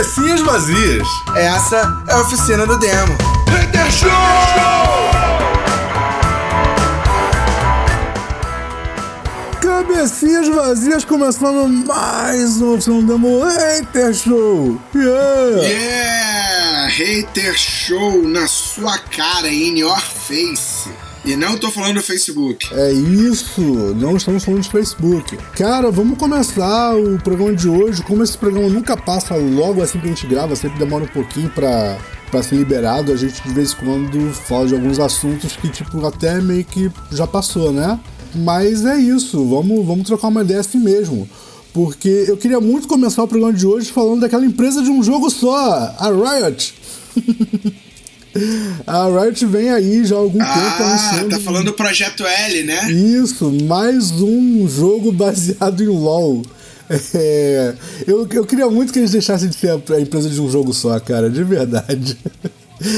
Cabecinhas vazias. Essa é a oficina do demo. Hater Show! Cabecinhas vazias começando mais uma oficina do demo Hater Show. Yeah! Yeah! Hater Show na sua cara, in your face. E não tô falando do Facebook. É isso, não estamos falando de Facebook. Cara, vamos começar o programa de hoje. Como esse programa nunca passa logo assim que a gente grava, sempre demora um pouquinho pra, pra ser liberado, a gente de vez em quando fala de alguns assuntos que, tipo, até meio que já passou, né? Mas é isso, vamos, vamos trocar uma ideia assim mesmo. Porque eu queria muito começar o programa de hoje falando daquela empresa de um jogo só, a Riot. A Riot vem aí já há algum tempo Ah, anunciando. tá falando do Projeto L, né? Isso, mais um jogo baseado em LoL. É, eu, eu queria muito que eles deixassem de ser a, empresa de um jogo só, cara, de verdade.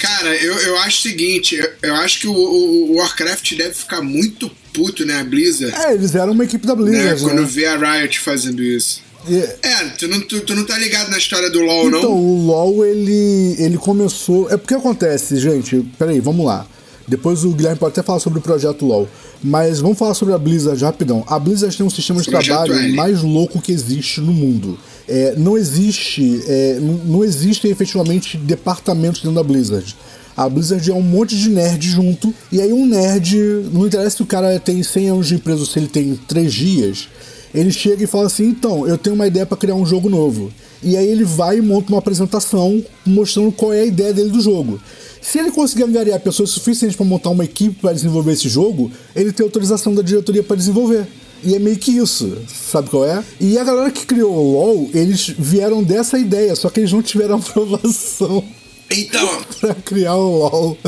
Cara, eu, eu acho o seguinte, eu, eu acho que o, o- Warcraft deve ficar muito puto, né, a Blizzard, É, eles eram uma equipe da né, Blizzard, quando né? vê a Riot fazendo isso. E- É, tu não, tu, tu não tá ligado na história do LoL, Então, não? o LoL, ele, ele começou... É porque acontece, gente, peraí, vamos lá. Depois o Guilherme pode até falar sobre o projeto LoL. Mas vamos falar sobre a Blizzard rapidão. A Blizzard tem um sistema de Projeto trabalho L. mais louco que existe no mundo. É, não existe, é, não, não existem efetivamente departamentos dentro da Blizzard. A Blizzard é um monte de nerd junto, e aí um nerd, não interessa se o cara tem 100 anos de empresa ou se ele tem 3 dias, ele chega e fala assim: então, eu tenho uma ideia para criar um jogo novo. E aí ele vai e monta uma apresentação mostrando qual é a ideia dele do jogo. Se ele conseguir angariar pessoas suficientes para montar uma equipe para desenvolver esse jogo, ele tem autorização da diretoria para desenvolver. E é meio que isso, sabe qual é? E a galera que criou o LoL, eles vieram dessa ideia, só que eles não tiveram aprovação Então, para criar o LoL.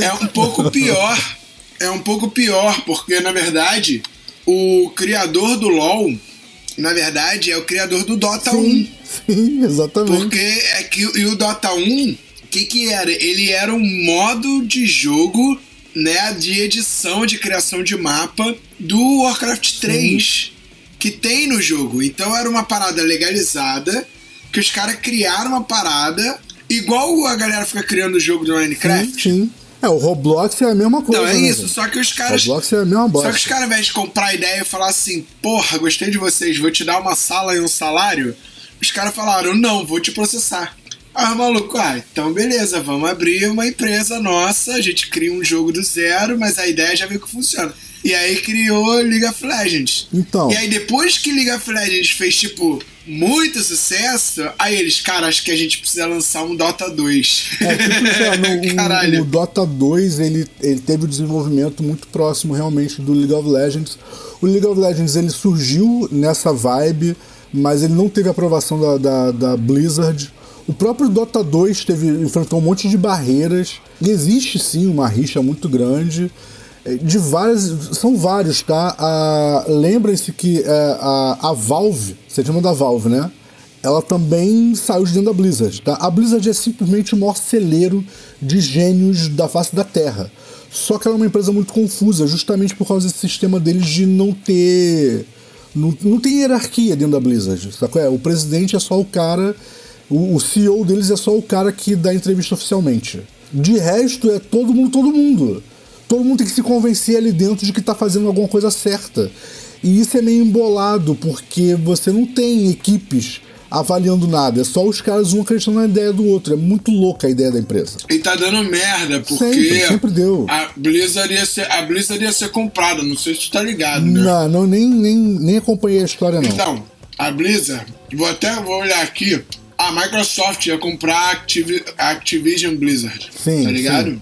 é um pouco pior. É um pouco pior, porque na verdade, o criador do LoL, na verdade, é o criador do Dota 1. Sim, sim, exatamente. Porque é que e o Dota 1, o que que era? Ele era um modo de jogo, né, de edição, de criação de mapa do Warcraft 3, que tem no jogo. Então era uma parada legalizada, que os caras criaram uma parada, igual a galera fica criando o jogo do Minecraft. Sim, sim. É, o Roblox é a mesma coisa. Então é né, isso, velho? só que os caras. Roblox é a mesma bosta. Só que os caras, ao invés de comprar a ideia e falar assim, porra, gostei de vocês, vou te dar uma sala e um salário, os caras falaram, não, vou te processar. Ah, maluco, ah, então beleza, vamos abrir uma empresa nossa, a gente cria um jogo do zero, mas a ideia já viu que funciona. E aí criou League of Legends. Então. E aí depois que League of Legends fez, tipo, muito sucesso, aí eles, cara, acho que a gente precisa lançar um Dota 2. É, tipo, é, no- o- o, Dota 2 ele, ele teve um desenvolvimento muito próximo realmente do League of Legends. O League of Legends ele surgiu nessa vibe, mas ele não teve aprovação da, da, da Blizzard. O próprio Dota 2 teve, enfrentou um monte de barreiras. E existe sim uma rixa muito grande. É, De várias. São vários, tá? Ah, Lembrem-se que é, a, a Valve, você chama da Valve, né? ela também saiu de dentro da Blizzard. Tá? A Blizzard é simplesmente o maior celeiro de gênios da face da Terra. Só que ela é uma empresa muito confusa, justamente por causa desse sistema deles de não ter. Não, não tem hierarquia dentro da Blizzard. Sabe? É, o presidente é só o cara. O, o CEO deles é só o cara que dá entrevista oficialmente. De resto, é todo mundo, todo mundo. Todo mundo tem que se convencer ali dentro de que tá fazendo alguma coisa certa. E isso é meio embolado, porque você não tem equipes avaliando nada. É só os caras um acreditando na ideia do outro. É muito louca a ideia da empresa. E tá dando merda, porque Sempre, sempre deu. A, Blizzard ia ser, a Blizzard ia ser comprada, não sei se tu tá ligado, né? Não, não nem, nem, nem acompanhei a história, não. Então, a Blizzard, vou até vou olhar aqui, a Microsoft ia comprar a Activi- a Activision Blizzard. Sim, Tá ligado? É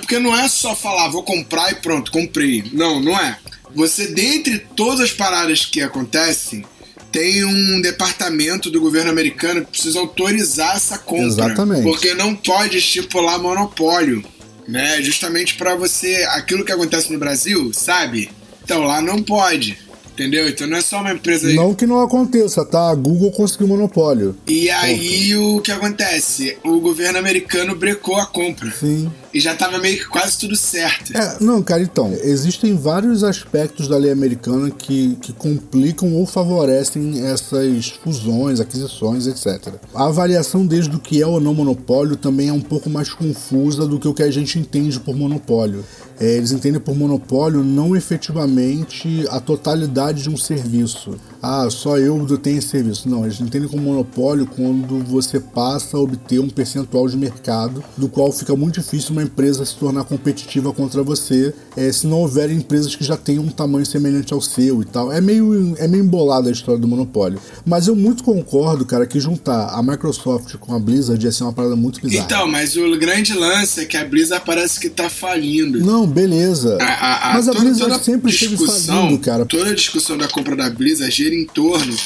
porque não é só falar, vou comprar e pronto, comprei. Não, não é. Você, dentre todas as paradas que acontecem, tem um departamento do governo americano que precisa autorizar essa compra. Exatamente. Porque não pode estipular monopólio, né? Justamente pra você, aquilo que acontece no Brasil, sabe? Então lá não pode, entendeu? Então não é só uma empresa Não que não aconteça, tá? A Google conseguiu monopólio. e aí o que acontece? O governo americano brecou a compra. Sim. E já tava meio que quase tudo certo. É, não, cara, então, existem vários aspectos da lei americana que, que complicam ou favorecem essas fusões, aquisições, etc. A avaliação desde o que é ou não monopólio também é um pouco mais confusa do que o que a gente entende por monopólio. É, eles entendem por monopólio não efetivamente a totalidade de um serviço. Ah, só eu tenho esse serviço. Não, eles entendem como monopólio quando você passa a obter um percentual de mercado, do qual fica muito difícil uma empresa se tornar competitiva contra você é, se não houver empresas que já tenham um tamanho semelhante ao seu e tal. É meio, é meio embolada a história do monopólio. Mas eu muito concordo, cara, que juntar a Microsoft com a Blizzard ia ser uma parada muito bizarra. Então, mas o grande lance é que a Blizzard parece que tá falindo. Não, beleza. A, a, a, mas a toda, Blizzard toda sempre esteve falindo, cara. Toda a discussão da compra da Blizzard gira em torno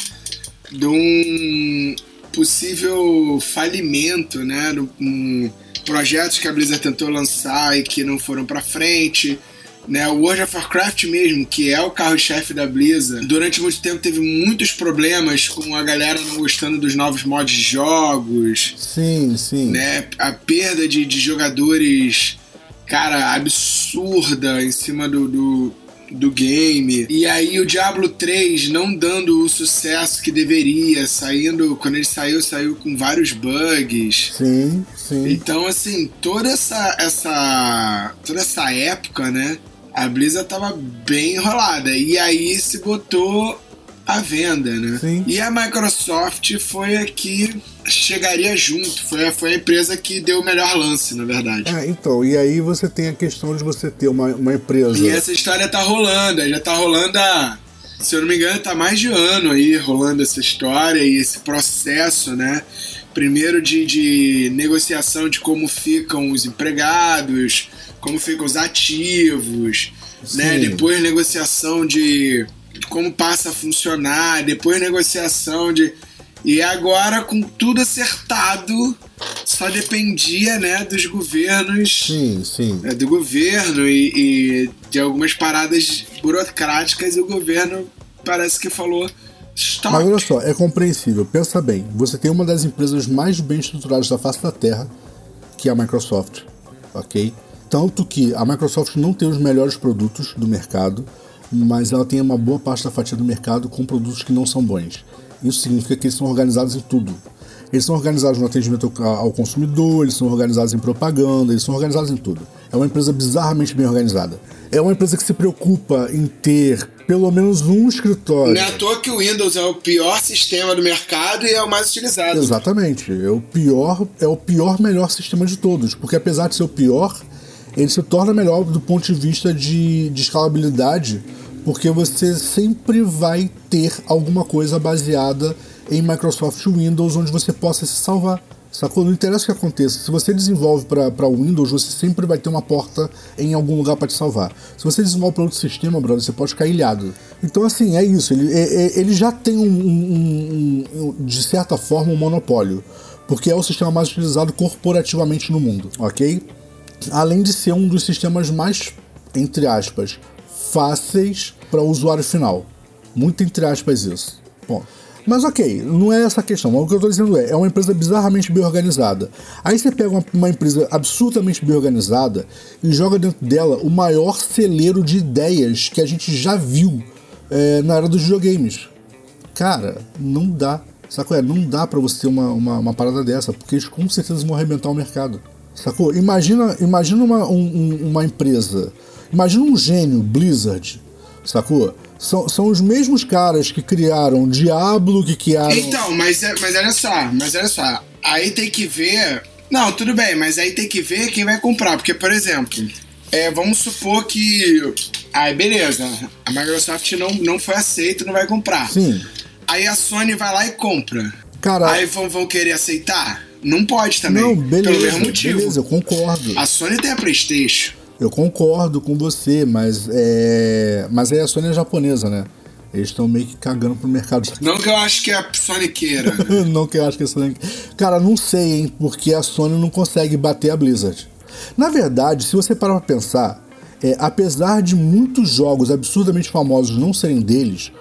de um possível falimento, né? De um projetos que a Blizzard tentou lançar e que não foram para frente. Né, o World of Warcraft mesmo, que é o carro-chefe da Blizzard, durante muito tempo teve muitos problemas com a galera não gostando dos novos mods de jogos. Sim, sim. Né, a perda de, de jogadores, cara, absurda em cima do, do do game. E aí o Diablo 3 não dando o sucesso que deveria, saindo, quando ele saiu, saiu com vários bugs. Sim, sim. Então, assim, toda essa essa toda essa época, né, a Blizzard tava bem enrolada. E aí se botou à venda, né? Sim. E a Microsoft foi aqui chegaria junto. Foi, foi a empresa que deu o melhor lance, na verdade. É, então, e aí você tem a questão de você ter uma, uma empresa. E essa história tá rolando, já tá rolando há. Se eu não me engano, tá mais de ano aí rolando essa história e esse processo, né? Primeiro de, de negociação de como ficam os empregados, como ficam os ativos, né? Sim. Depois negociação de como passa a funcionar, depois negociação de. E agora, com tudo acertado, só dependia né, dos governos. Sim, sim. né, do governo e, e de algumas paradas burocráticas, e o governo parece que falou. Stop. Mas olha só, é compreensível. Pensa bem, você tem uma das empresas mais bem estruturadas da face da Terra, que é a Microsoft, ok? Tanto que a Microsoft não tem os melhores produtos do mercado, mas ela tem uma boa parte da fatia do mercado com produtos que não são bons. Isso significa que eles são organizados em tudo. Eles são organizados no atendimento ao consumidor, eles são organizados em propaganda, eles são organizados em tudo. É uma empresa bizarramente bem organizada. É uma empresa que se preocupa em ter pelo menos um escritório. Não é à toa que o Windows é o pior sistema do mercado e é o mais utilizado. Exatamente. É o pior, é o pior melhor sistema de todos, porque apesar de ser o pior, ele se torna melhor do ponto de vista de, de escalabilidade, porque você sempre vai ter alguma coisa baseada em Microsoft Windows onde você possa se salvar. Sacou? Não interessa o que aconteça. Se você desenvolve para Windows, você sempre vai ter uma porta em algum lugar para te salvar. Se você desenvolve para outro sistema, brother, você pode ficar ilhado. Então, assim, é isso. Ele, é- é- ele já tem, um, um- um- de certa forma, um monopólio. Porque é o sistema mais utilizado corporativamente no mundo, ok? Além de ser um dos sistemas mais, entre aspas, fáceis para o usuário final. Muito entre aspas isso. Bom, mas ok, não é essa a questão. O que eu estou dizendo é, é uma empresa bizarramente bem organizada. Aí você pega uma, uma empresa absurdamente bem organizada e joga dentro dela o maior celeiro de ideias que a gente já viu é, na era dos videogames. Cara, não dá. Sacou? É, não dá pra você ter uma, uma, uma parada dessa, porque eles com certeza vão arrebentar o mercado. Sacou? Imagina, imagina uma, um- um- uma empresa. Imagina um gênio, Blizzard. Sacou? São, são os mesmos caras que criaram Diablo, que criaram. Então, mas, é- mas olha só, mas olha só. Aí tem que ver. Não, tudo bem, mas aí tem que ver quem vai comprar. Porque, por exemplo, é, vamos supor que. Aí, beleza. A Microsoft não, não foi aceita, não vai comprar. Sim. Aí a Sony vai lá e compra. Cara, Aí vão, vão querer aceitar? Não pode também. não, pelo beleza. mesmo motivo. Beleza, eu concordo. A Sony tem a PlayStation. Eu concordo com você, mas é. Mas aí a Sony é japonesa, né? Eles estão meio que cagando pro mercado. Não que eu acho que a Sony queira. não que eu acho que a Sony. Cara, não sei, hein? Porque a Sony não consegue bater a Blizzard. Na verdade, se você parar pra pensar, é, apesar de muitos jogos absurdamente famosos não serem deles,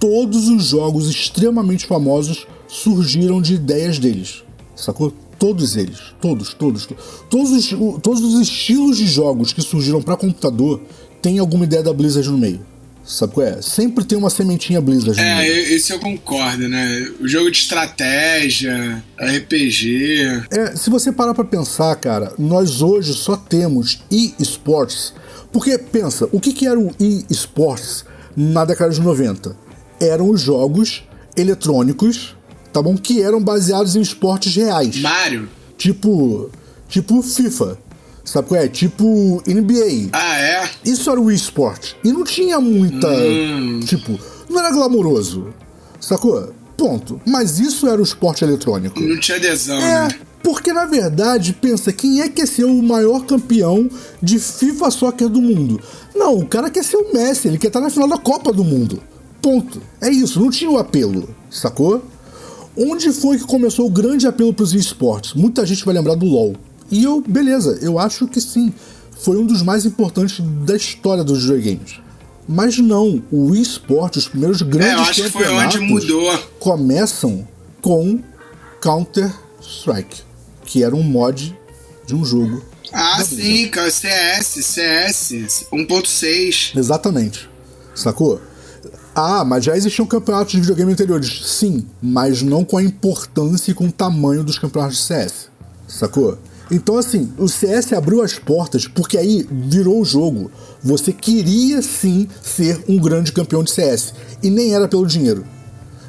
todos os jogos extremamente famosos surgiram de ideias deles. Sacou? Todos eles, todos, todos, to- todos os, todos os estilos de jogos que surgiram para computador tem alguma ideia da Blizzard no meio. Sabe qual é? Sempre tem uma sementinha Blizzard no É, eu- isso eu concordo, né? O jogo de estratégia, RPG. É, se você parar pra pensar, cara, nós hoje só temos e-sports. Porque, pensa, o que, que era o e-sports na década de 90? Eram os jogos eletrônicos, tá bom? Que eram baseados em esportes reais. Mario. Tipo. Tipo FIFA. Sabe qual é? Tipo NBA. Ah, é? Isso era o eSport. E não tinha muita. Hum. Tipo, não era glamouroso. Sacou? Ponto. Mas isso era o esporte eletrônico. Não tinha adesão, É, né? porque na verdade, pensa, quem é que quer ser o maior campeão de FIFA Soccer do mundo? Não, o cara quer ser o Messi, ele quer estar na final da Copa do Mundo. Ponto. É isso, não tinha o apelo, sacou? Onde foi que começou o grande apelo para os esportes? Muita gente vai lembrar do LoL. E eu, beleza, eu acho que sim. Foi um dos mais importantes da história dos videogames. Mas não, o esporte, os primeiros grandes É, eu acho que foi campeonatos onde mudou. começam com Counter Strike, que era um mod de um jogo. Ah, sim, cara, CS, CS 1.6. Exatamente. Sacou? Ah, mas já existiam campeonatos de videogame anteriores. Sim, mas não com a importância e com o tamanho dos campeonatos de CS. Sacou? Então, assim, o CS abriu as portas porque aí virou o jogo. Você queria sim ser um grande campeão de CS. E nem era pelo dinheiro.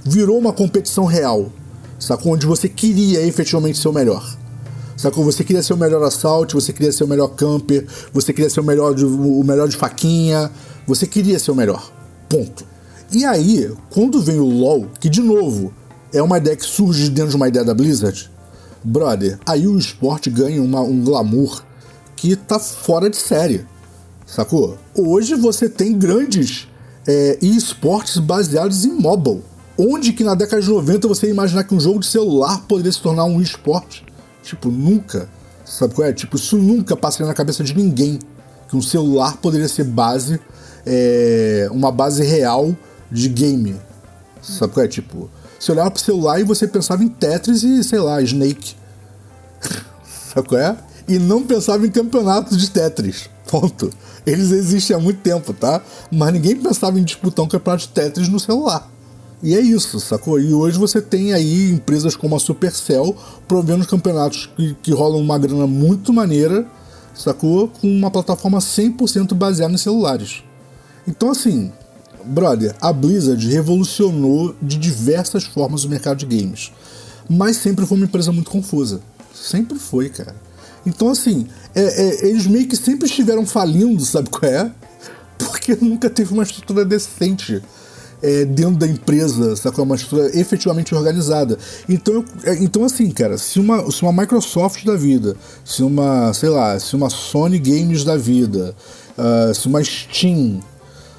Virou uma competição real. Sacou? Onde você queria efetivamente ser o melhor. Sacou? Você queria ser o melhor assalto, você queria ser o melhor camper, você queria ser o melhor de, o melhor de faquinha, você queria ser o melhor. Ponto. E aí, quando vem o LoL, que de novo é uma ideia que surge dentro de uma ideia da Blizzard, brother, aí o esporte ganha uma- um glamour que tá fora de série. Sacou? Hoje você tem grandes é, esportes baseados em mobile. Onde que na década de 90 você ia imaginar que um jogo de celular poderia se tornar um esporte? Tipo, nunca. Sabe qual é? Tipo, isso nunca passaria na cabeça de ninguém. Que um celular poderia ser base, é, uma base real de game. Sabe qual é? Tipo, você olhava pro celular e você pensava em Tetris e, sei lá, Snake. Sabe qual é? E não pensava em campeonatos de Tetris. Ponto. Eles existem há muito tempo, tá? Mas ninguém pensava em disputar um campeonato de Tetris no celular. E é isso, sacou? E hoje você tem aí empresas como a Supercell provendo campeonatos que, que rolam uma grana muito maneira, sacou? Com uma plataforma 100% baseada em celulares. Então, assim, brother, a Blizzard revolucionou de diversas formas o mercado de games. Mas sempre foi uma empresa muito confusa. Sempre foi, cara. Então, assim, é- é- eles meio que sempre estiveram falindo, sabe qual é? Porque nunca teve uma estrutura decente é, dentro da empresa, sacou? Uma estrutura efetivamente organizada. Então, é, então assim, cara, se uma, se uma Microsoft da vida, se uma, sei lá, se uma Sony Games da vida, ah, se uma Steam,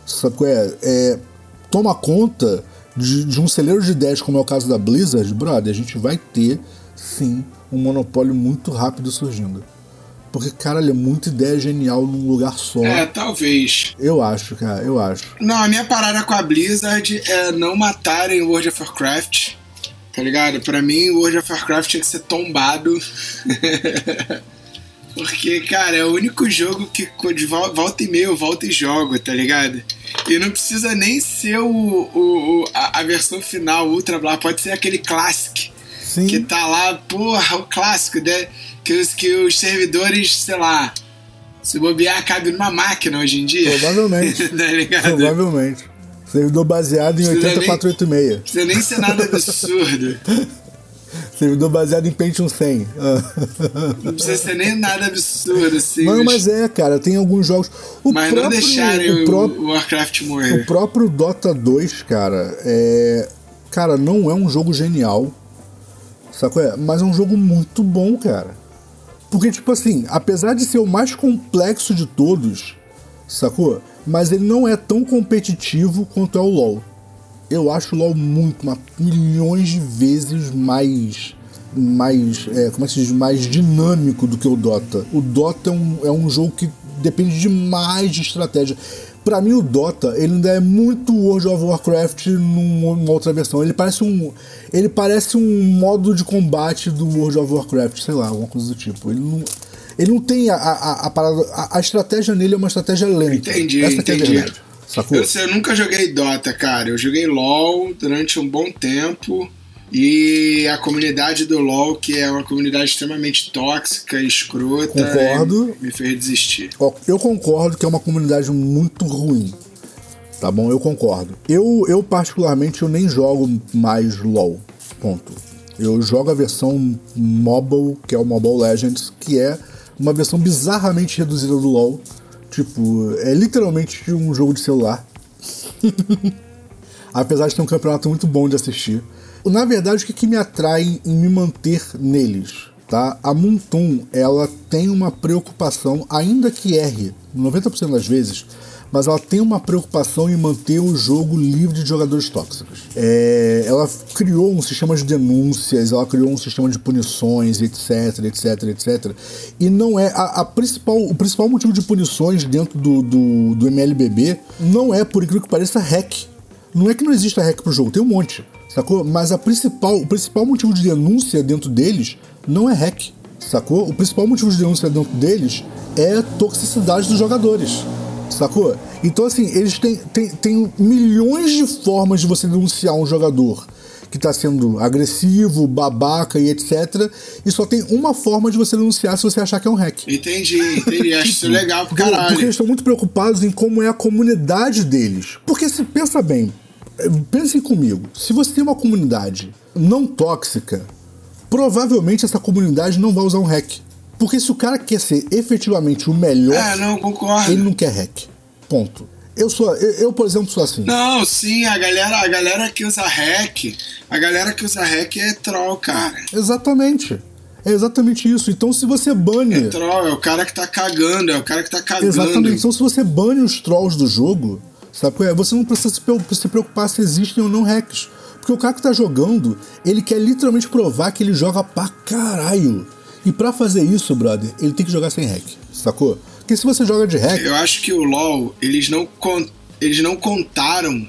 sabe qual é? É, toma conta de, de um celeiro de ideias, como é o caso da Blizzard, brother, a gente vai ter, sim, um monopólio muito rápido surgindo. Porque, caralho, é muita ideia genial num lugar só. É, talvez. Eu acho, cara, eu acho. Não, a minha parada com a Blizzard é não matarem World of Warcraft. Tá ligado? Pra mim, World of Warcraft tinha que ser tombado. Porque, cara, é o único jogo que de vol- volta e meia eu volto e jogo, tá ligado? E não precisa nem ser o, o, o- a, a versão final, Ultra Blá, pode ser aquele Classic. Sim. Que tá lá, porra, o clássico, né? Que os, que os servidores, sei lá, se bobear, cabe numa máquina hoje em dia. Provavelmente. tá ligado? Provavelmente. Servidor baseado em Precisa nem- 8486. precisa nem ser nada absurdo. Servidor baseado em Pentium 100. Ah. Não precisa ser nem nada absurdo, assim. Não, mas é, cara, tem alguns jogos. O mas não próprio, deixarem o, o, o Warcraft o morrer. próprio Dota 2, cara, é. Cara, não é um jogo genial. Sacou? É? Mas é um jogo muito bom, cara. Porque, tipo assim, apesar de ser o mais complexo de todos, sacou? Mas ele não é tão competitivo quanto é o LoL. Eu acho o LoL muito, uma, milhões de vezes mais. Mais. É, como é que se diz? Mais dinâmico do que o Dota. O Dota é um, é um jogo que depende demais de estratégia. Pra mim, o Dota, ele ainda é muito World of Warcraft numa numa outra versão. Ele parece um. Ele parece um modo de combate do World of Warcraft, sei lá, alguma coisa do tipo. Ele não. Ele não tem a, a, a parada. A, a estratégia nele é uma estratégia lenta. Entendi, Essa que é a entendi. verdade. Sacou? Eu, eu nunca joguei Dota, cara. Eu joguei LoL durante um bom tempo. E a comunidade do LoL, que é uma comunidade extremamente tóxica e escrota, Concordo. me fez desistir. Eu concordo que é uma comunidade muito ruim. Tá bom? Eu concordo. Eu, eu particularmente, eu nem jogo mais LoL. Ponto. Eu jogo a versão Mobile, que é o Mobile Legends, que é uma versão bizarramente reduzida do LoL. Tipo, é literalmente um jogo de celular. Apesar de ter um campeonato muito bom de assistir. Na verdade, o que, que me atrai em me manter neles? Tá? A Moonton, ela tem uma preocupação, ainda que erre 90% das vezes, mas ela tem uma preocupação em manter o jogo livre de jogadores tóxicos. É, ela criou um sistema de denúncias, ela criou um sistema de punições, etc, etc, etc. E não é a, a principal, o principal motivo de punições dentro do, do, do MLBB não é, por incrível que pareça, hack. Não é que não exista hack pro jogo, tem um monte, sacou? Mas a principal, o principal motivo de denúncia dentro deles não é hack, sacou? O principal motivo de denúncia dentro deles é toxicidade dos jogadores, sacou? Então, assim, eles têm, têm, têm milhões de formas de você denunciar um jogador que tá sendo agressivo, babaca e etc. E só tem uma forma de você denunciar se você achar que é um hack. Entendi, entendi. Acho isso legal pro Porque, porque caralho. eles estão muito preocupados em como é a comunidade deles. Porque se pensa bem, eh, pensem comigo, se você tem uma comunidade não tóxica, provavelmente essa comunidade não vai usar um hack. Porque se o cara quer ser efetivamente o melhor, É, não, concordo. ele não quer hack. Ponto. Eu sou, eu, eu, por exemplo, sou assim. Não, sim, a galera, a galera que usa hack, a galera que usa hack é troll, cara. Exatamente. É exatamente isso. Então se você bane. É troll, é o cara que tá cagando, é o cara que tá cagando. Exatamente. Então, se você bane os trolls do jogo, sabe é? Você não precisa se pre- se preocupar se existem ou não hacks. Porque o cara que tá jogando, ele quer literalmente provar que ele joga pra caralho. E pra fazer isso, brother, ele tem que jogar sem hack, sacou? Porque se você joga de hack, Eu acho que o LoL, eles não, eles não contaram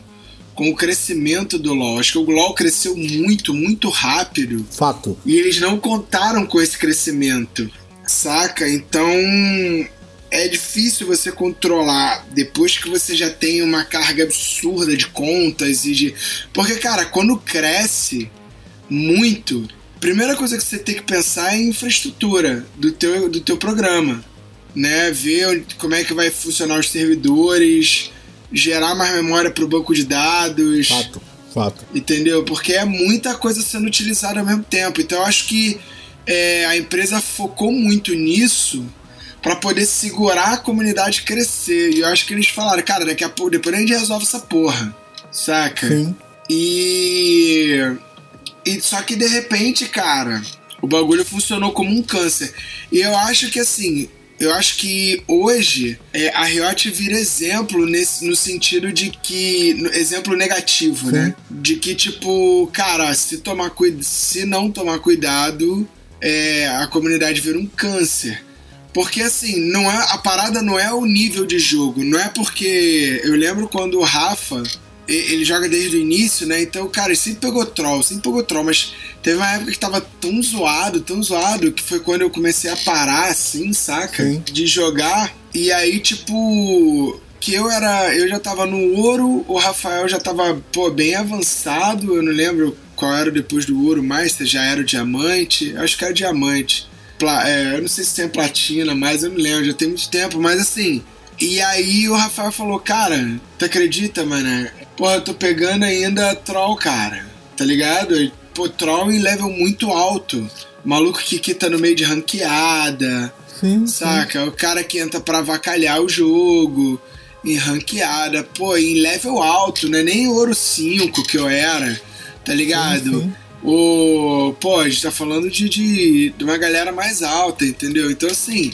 com o crescimento do LoL. Acho que o LoL cresceu muito, muito rápido. fato. E eles não contaram com esse crescimento, saca? Então é difícil você controlar depois que você já tem uma carga absurda de contas e de. Porque, cara, quando cresce muito, primeira coisa que você tem que pensar é em infraestrutura do teu, do teu programa. Né? Ver como é que vai funcionar os servidores, gerar mais memória para o banco de dados. Fato. Fato. Entendeu? Porque é muita coisa sendo utilizada ao mesmo tempo. Então eu acho que é, a empresa focou muito nisso para poder segurar a comunidade crescer. E eu acho que eles falaram, cara, daqui a pouco, depois a gente resolve essa porra. Saca? Sim. E. E só que de repente, cara, o bagulho funcionou como um câncer. E eu acho que assim. Eu acho que hoje é, a Riot vira exemplo nesse, no sentido de que. no- Exemplo negativo, Sim. né? De que, tipo, cara, se, tomar se não tomar cuidado, é, a comunidade vira um câncer. Porque assim, não é, a parada não é o nível de jogo, não é porque. Eu lembro quando o Rafa, ele joga desde o início, né? Então, cara, ele sempre pegou troll, sempre pegou troll, mas teve uma época que tava tão zoado, tão zoado, que foi quando eu comecei a parar, assim, saca? Sim. De jogar. E aí, tipo. Que eu era. Eu já tava no ouro, o Rafael já tava, pô, bem avançado. Eu não lembro qual era depois do ouro mais, se já era o diamante. Acho que era diamante. Pla- é, eu não sei se tem platina, mas eu não lembro, já tem muito tempo, mas assim. E aí o Rafael falou, cara, tu acredita, mano? Porra, eu tô pegando ainda troll, cara. Tá ligado? Pô, troll em level muito alto. Maluco que quita no meio de ranqueada. Sim. sim. Saca? O cara que entra pra avacalhar o jogo. Em ranqueada. Pô, em level alto, não é nem ouro 5 que eu era. Tá ligado? Sim, sim. O. Pô, a gente tá falando de, de, de uma galera mais alta, entendeu? Então assim.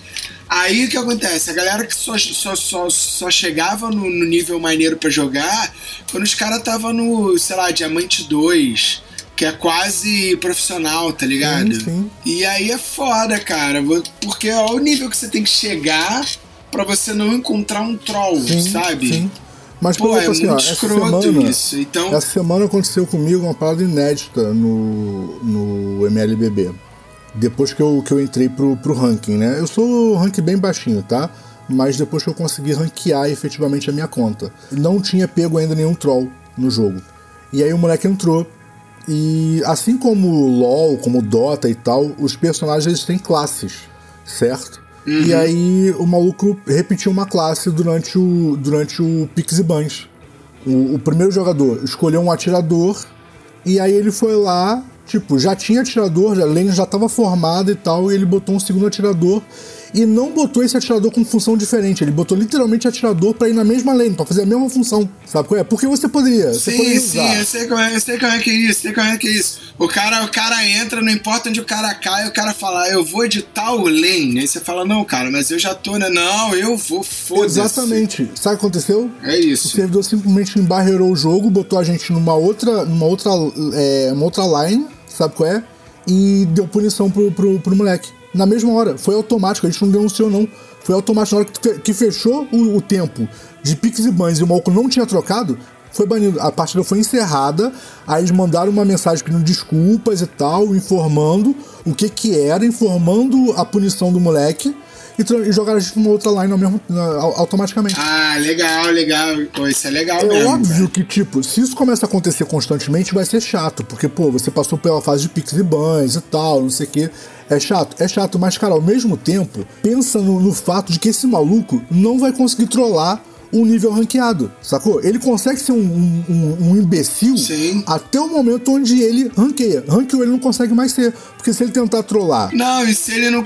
Aí o que acontece? A galera que só, só, só, só chegava no, no nível maneiro pra jogar quando os caras tava no, sei lá, Diamante 2, que é quase profissional, tá ligado? Sim, sim. E aí é foda, cara, porque é o nível que você tem que chegar pra você não encontrar um troll, sabe? Sim. Mas, Pô, por exemplo, é assim, ó, essa escroto semana, isso, então- essa semana aconteceu comigo uma parada inédita no, no MLBB. Depois que eu, que eu entrei pro, pro ranking, né? Eu sou ranking bem baixinho, tá? Mas depois que eu consegui ranquear efetivamente a minha conta. Não tinha pego ainda nenhum troll no jogo. E aí o moleque entrou. E assim como o LoL, como o Dota e tal, os personagens eles têm classes, certo? E aí o maluco repetiu uma classe durante o, durante o Pix e Bans. O, o primeiro jogador escolheu um atirador e aí ele foi lá, tipo, já tinha atirador, a lane já estava formada e tal, e ele botou um segundo atirador e não botou esse atirador com função diferente, ele botou literalmente atirador pra ir na mesma lane, pra fazer a mesma função, sabe qual é? Porque você poderia, você Sim, poderia sim, eu sei, como é, eu sei como é que é isso, sei como é que é isso. O cara, o cara entra, não importa onde o cara cai, o cara fala, "Ah, eu vou de tal lane. Aí você fala, não, cara, mas eu já tô, né? Não, eu vou, foda-se. Exatamente. Sabe o que aconteceu? É O isso. servidor simplesmente embarreirou o jogo, botou a gente numa outra, numa outra, é, uma outra line, sabe qual é? E deu punição pro, pro, pro moleque. Na mesma hora, foi automático, a gente não denunciou não. Foi automático, na hora que, fe- que fechou o, o tempo de Pix e Bans e o maluco não tinha trocado, foi banido. A partida foi encerrada, aí eles mandaram uma mensagem pedindo desculpas e tal, informando o que que era, informando a punição do moleque e, e jogaram a gente numa outra line ao mesmo, na- automaticamente. Ah, legal, legal. Pô, isso é legal É mesmo. óbvio que, tipo, se isso começa a acontecer constantemente, vai ser chato. Porque, pô, você passou pela fase de Pix e Bans e tal, não sei o quê. É chato? É chato, mas, cara, ao mesmo tempo, pensa no, no fato de que esse maluco não vai conseguir trollar um nível ranqueado, sacou? Ele consegue ser um, um, um- imbecil Sim. até o momento onde ele ranqueia. Ranqueou, ele não consegue mais ser. Porque se ele tentar trollar Não, e se, ele não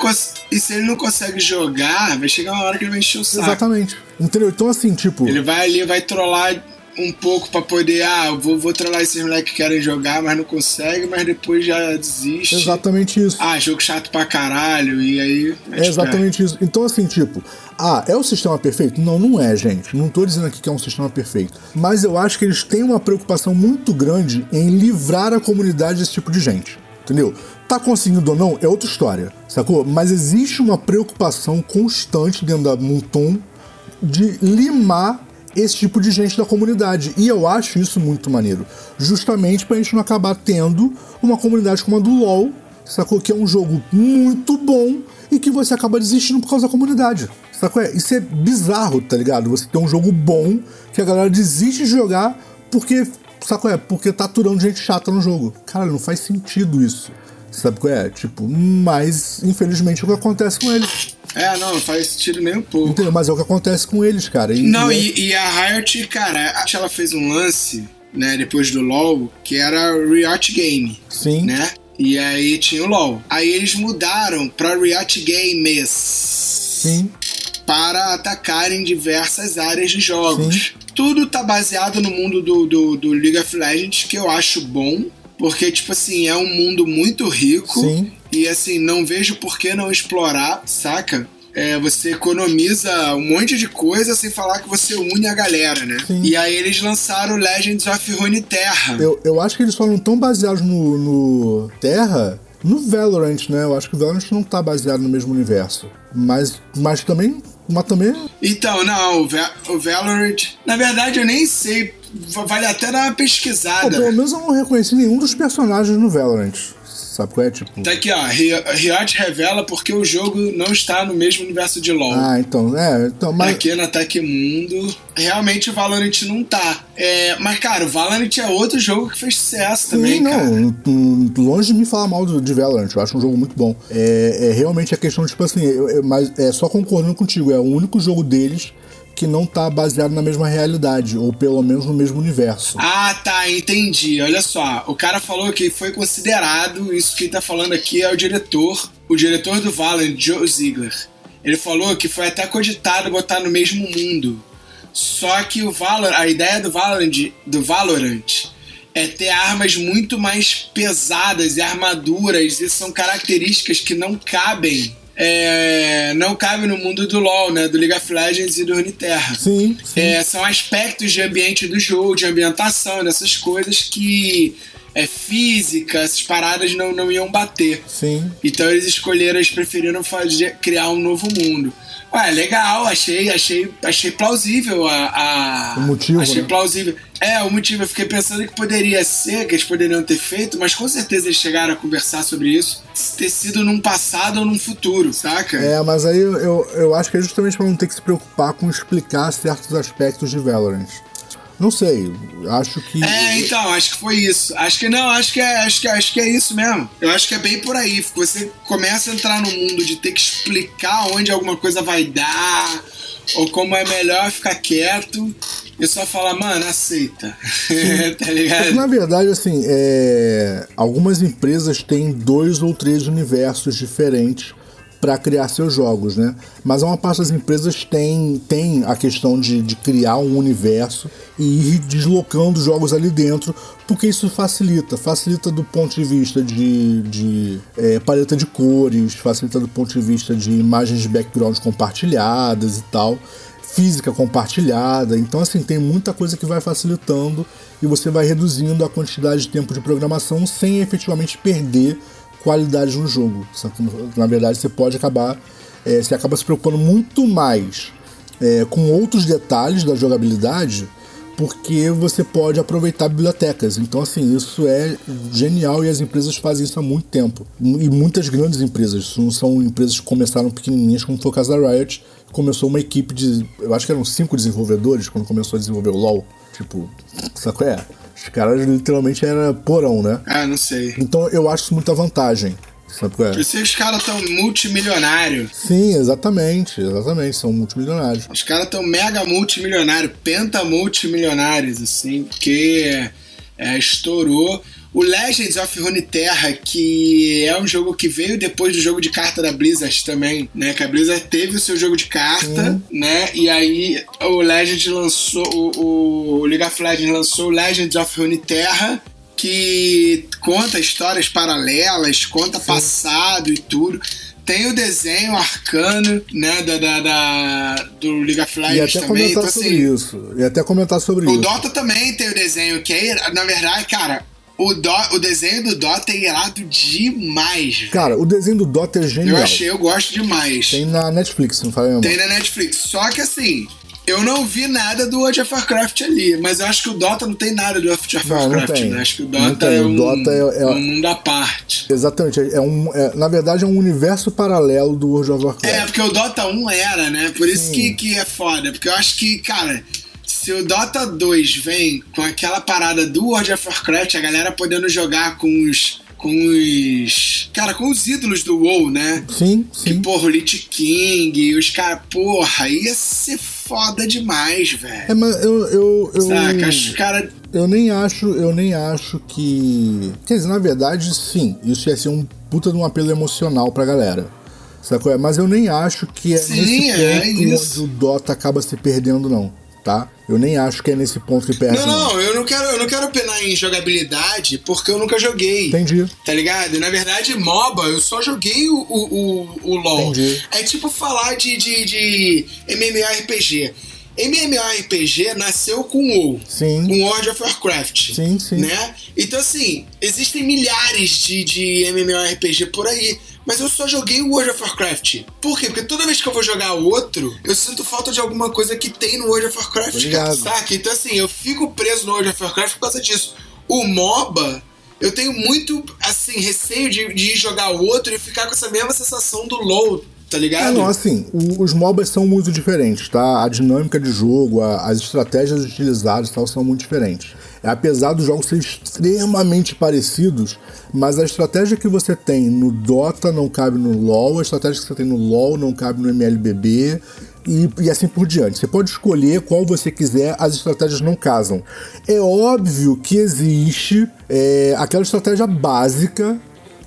e se ele não consegue jogar, vai chegar uma hora que ele vai encher o saco. Exatamente. Entendeu? Então, assim, tipo. Ele vai ali, vai trollar um pouco pra poder, ah, eu vou, vou trollar esses moleques que querem jogar, mas não consegue, mas depois já desiste. Exatamente isso. Ah, jogo chato pra caralho, e aí. É exatamente isso. Então, assim, tipo, ah, é o sistema perfeito? Não, não é, gente. Não tô dizendo aqui que é um sistema perfeito. Mas eu acho que eles têm uma preocupação muito grande em livrar a comunidade desse tipo de gente. Entendeu? Tá conseguindo ou não é outra história, sacou? Mas existe uma preocupação constante dentro da Munton de limar esse tipo de gente da comunidade. E eu acho isso muito maneiro. Justamente pra gente não acabar tendo uma comunidade como a do LoL, sacou? Que é um jogo muito bom e que você acaba desistindo por causa da comunidade. Sacou? É, Isso é bizarro, tá ligado? Você tem um jogo bom que a galera desiste de jogar porque, sacou? É, porque tá aturando gente chata no jogo. Cara, não faz sentido isso. Sabe qual é? Tipo, mas infelizmente é o que acontece com eles. É, não, não faz sentido nem um pouco. Entendeu? Mas é o que acontece com eles, cara. E- Não, e é- e, a Riot, cara, acho que ela fez um lance, né, depois do LoL, que era Riot Game, Sim. né? E aí tinha o LoL. Aí eles mudaram pra Riot Games Sim. para atacarem diversas áreas de jogos. Tudo tá baseado no mundo do, do, do League of Legends, que eu acho bom, porque, tipo assim, é um mundo muito rico. Sim. E assim, não vejo por que não explorar, saca? É, você economiza um monte de coisa sem falar que você une a galera, né? Sim. E aí eles lançaram Legends of Runeterra. Eu, eu acho que eles não estão baseados no, no Terra, no Valorant, né? Eu acho que o Valorant não tá baseado no mesmo universo. Mas, mas também. Mas também. Então, não, o, o Valorant. Na verdade, eu nem sei. Va- Vale até dar uma Pô, pesquisada. pelo menos eu não reconheci nenhum dos personagens no Valorant. Sabe qual é? Tipo. Tá aqui, ó. Ri- Riot revela porque o jogo não está no mesmo universo de LoL. Ah, então. É, então. Mas. Aqui na Tecmundo, realmente o Valorant não tá. É, mas, cara, o Valorant é outro jogo que fez sucesso também, Sim, cara. não, n- longe de me falar mal do, de Valorant, eu acho um jogo muito bom. É, é realmente a questão, tipo assim, eu- eu- mas é só concordando contigo, é o único jogo deles que não tá baseado na mesma realidade, ou pelo menos no mesmo universo. Ah, tá, entendi. Olha só, o cara falou que foi considerado, isso que tá falando aqui é o diretor, o diretor do Valorant, Joe Ziegler. Ele falou que foi até cogitado botar no mesmo mundo. Só que o Valorant, a ideia do Valorant, do Valorant é ter armas muito mais pesadas e armaduras, e são características que não cabem. É, não cabem no mundo do LoL, né? Do League of Legends e do Runeterra. Sim, sim. É, são aspectos de ambiente do jogo, de ambientação, dessas coisas que é, física, essas paradas não, não iam bater. Sim. Então eles escolheram, eles preferiram fazer, criar um novo mundo. Ué, legal, achei, achei, achei plausível a. a o motivo. Achei né? plausível. É, o motivo, eu fiquei pensando que poderia ser, que eles poderiam ter feito, mas com certeza eles chegaram a conversar sobre isso, ter sido num passado ou num futuro, saca? É, mas aí eu, eu acho que é justamente pra não ter que se preocupar com explicar certos aspectos de Valorant. Não sei, acho que. É, então, acho que foi isso. Acho que não, acho que é, acho que, acho que é isso mesmo. Eu acho que é bem por aí. Você começa a entrar no mundo de ter que explicar onde alguma coisa vai dar, ou como é melhor ficar quieto e só falar, mano, aceita. tá ligado? É que, na verdade, assim, é... algumas empresas têm dois ou três universos diferentes para criar seus jogos, né? Mas uma parte das empresas tem, tem a questão de, de criar um universo e ir deslocando jogos ali dentro, porque isso facilita. Facilita do ponto de vista de, de é, paleta de cores, facilita do ponto de vista de imagens de background compartilhadas e tal física compartilhada. Então, assim, tem muita coisa que vai facilitando e você vai reduzindo a quantidade de tempo de programação sem efetivamente perder qualidade no jogo. Na verdade, você pode acabar. É, você acaba se preocupando muito mais é, com outros detalhes da jogabilidade porque você pode aproveitar bibliotecas. Então, assim, isso é genial e as empresas fazem isso há muito tempo. E muitas grandes empresas, isso não são empresas que começaram pequenininhas, como foi o caso da Riot, começou uma equipe de. Eu acho que eram cinco desenvolvedores quando começou a desenvolver o LoL. Tipo, sabe qual é? Os caras literalmente era porão, né? Ah, não sei. Então eu acho isso muita vantagem. Sabe qual é? Que os caras estão multimilionários. Sim, exatamente, exatamente, são multimilionários. Os caras estão mega multimilionários, penta multimilionários, assim, porque é, estourou. O Legends of Runeterra, que é um jogo que veio depois do jogo de carta da Blizzard também, né? Que a Blizzard teve o seu jogo de carta, Sim. né? E aí o Legends lançou, o, o League of Legends lançou o Legends of Runeterra, que conta histórias paralelas, conta Sim. passado e tudo. Tem o desenho arcano, né, da, da, da do League of Legends e até também. Comentar então, sobre assim, isso. E até comentar sobre o isso. O Dota também tem o desenho, que é, na verdade, cara, o, o desenho do Dota é irado demais. Véio. Cara, o desenho do Dota é genial. Eu achei, eu gosto demais. Tem na Netflix, não mesmo. Tem na Netflix. Só que assim, eu não vi nada do World of Warcraft ali, mas eu acho que o Dota não tem nada do World of Não, não Warcraft, tem. né? Acho que o Não Dota é O um, Dota é- é- um mundo à parte. Exatamente, é um, é- na verdade é um universo paralelo do World of Warcraft. É, porque o Dota 1 era, né? Por isso Sim. que, que é foda. Porque eu acho que, cara, se o Dota 2 vem com aquela parada do World of Warcraft, a galera podendo jogar com os. com os. Cara, com os ídolos do WoW, né? Sim, Que, sim. porra, o Lich King os caras. Porra, ia ser foda demais, É, velho. mas eu. eu, eu Saca? Os caras. Eu nem acho, eu nem acho que. Quer dizer, na verdade, sim, isso ia ser um puta de um apelo emocional pra galera. Sacou? É, Mas eu nem acho que é Sim, nesse é ponto isso. onde o Dota acaba se perdendo, não. Tá? Eu nem acho que é nesse ponto que perde. Não, não, eu não quero, eu não quero penar em jogabilidade porque eu nunca joguei. Entendi. Tá ligado? Na verdade, MOBA, eu só joguei o, o, o, o LoL. Entendi. É tipo falar de, de, de MMORPG. MMORPG nasceu com WoW. Sim. Com World of Warcraft. Sim, sim. Né? Então, assim, existem milhares de, de MMORPG por aí. Mas eu só joguei o World of Warcraft. Por quê? Porque toda vez que eu vou jogar outro, eu sinto falta de alguma coisa que tem no World of Warcraft, ligado. saca? Então, assim, eu fico preso no World of Warcraft por causa disso. O MOBA, eu tenho muito, assim, receio de, de jogar o outro e ficar com essa mesma sensação do LoL, tá É, ligado? não, assim, os MOBAs são muito diferentes, tá? A dinâmica de jogo, a- as estratégias utilizadas tal são muito diferentes. É, apesar dos jogos serem extremamente parecidos, mas a estratégia que você tem no Dota não cabe no LoL, a estratégia que você tem no LoL não cabe no MLBB e, e assim por diante. Você pode escolher qual você quiser, as estratégias não casam. É óbvio que existe é, aquela estratégia básica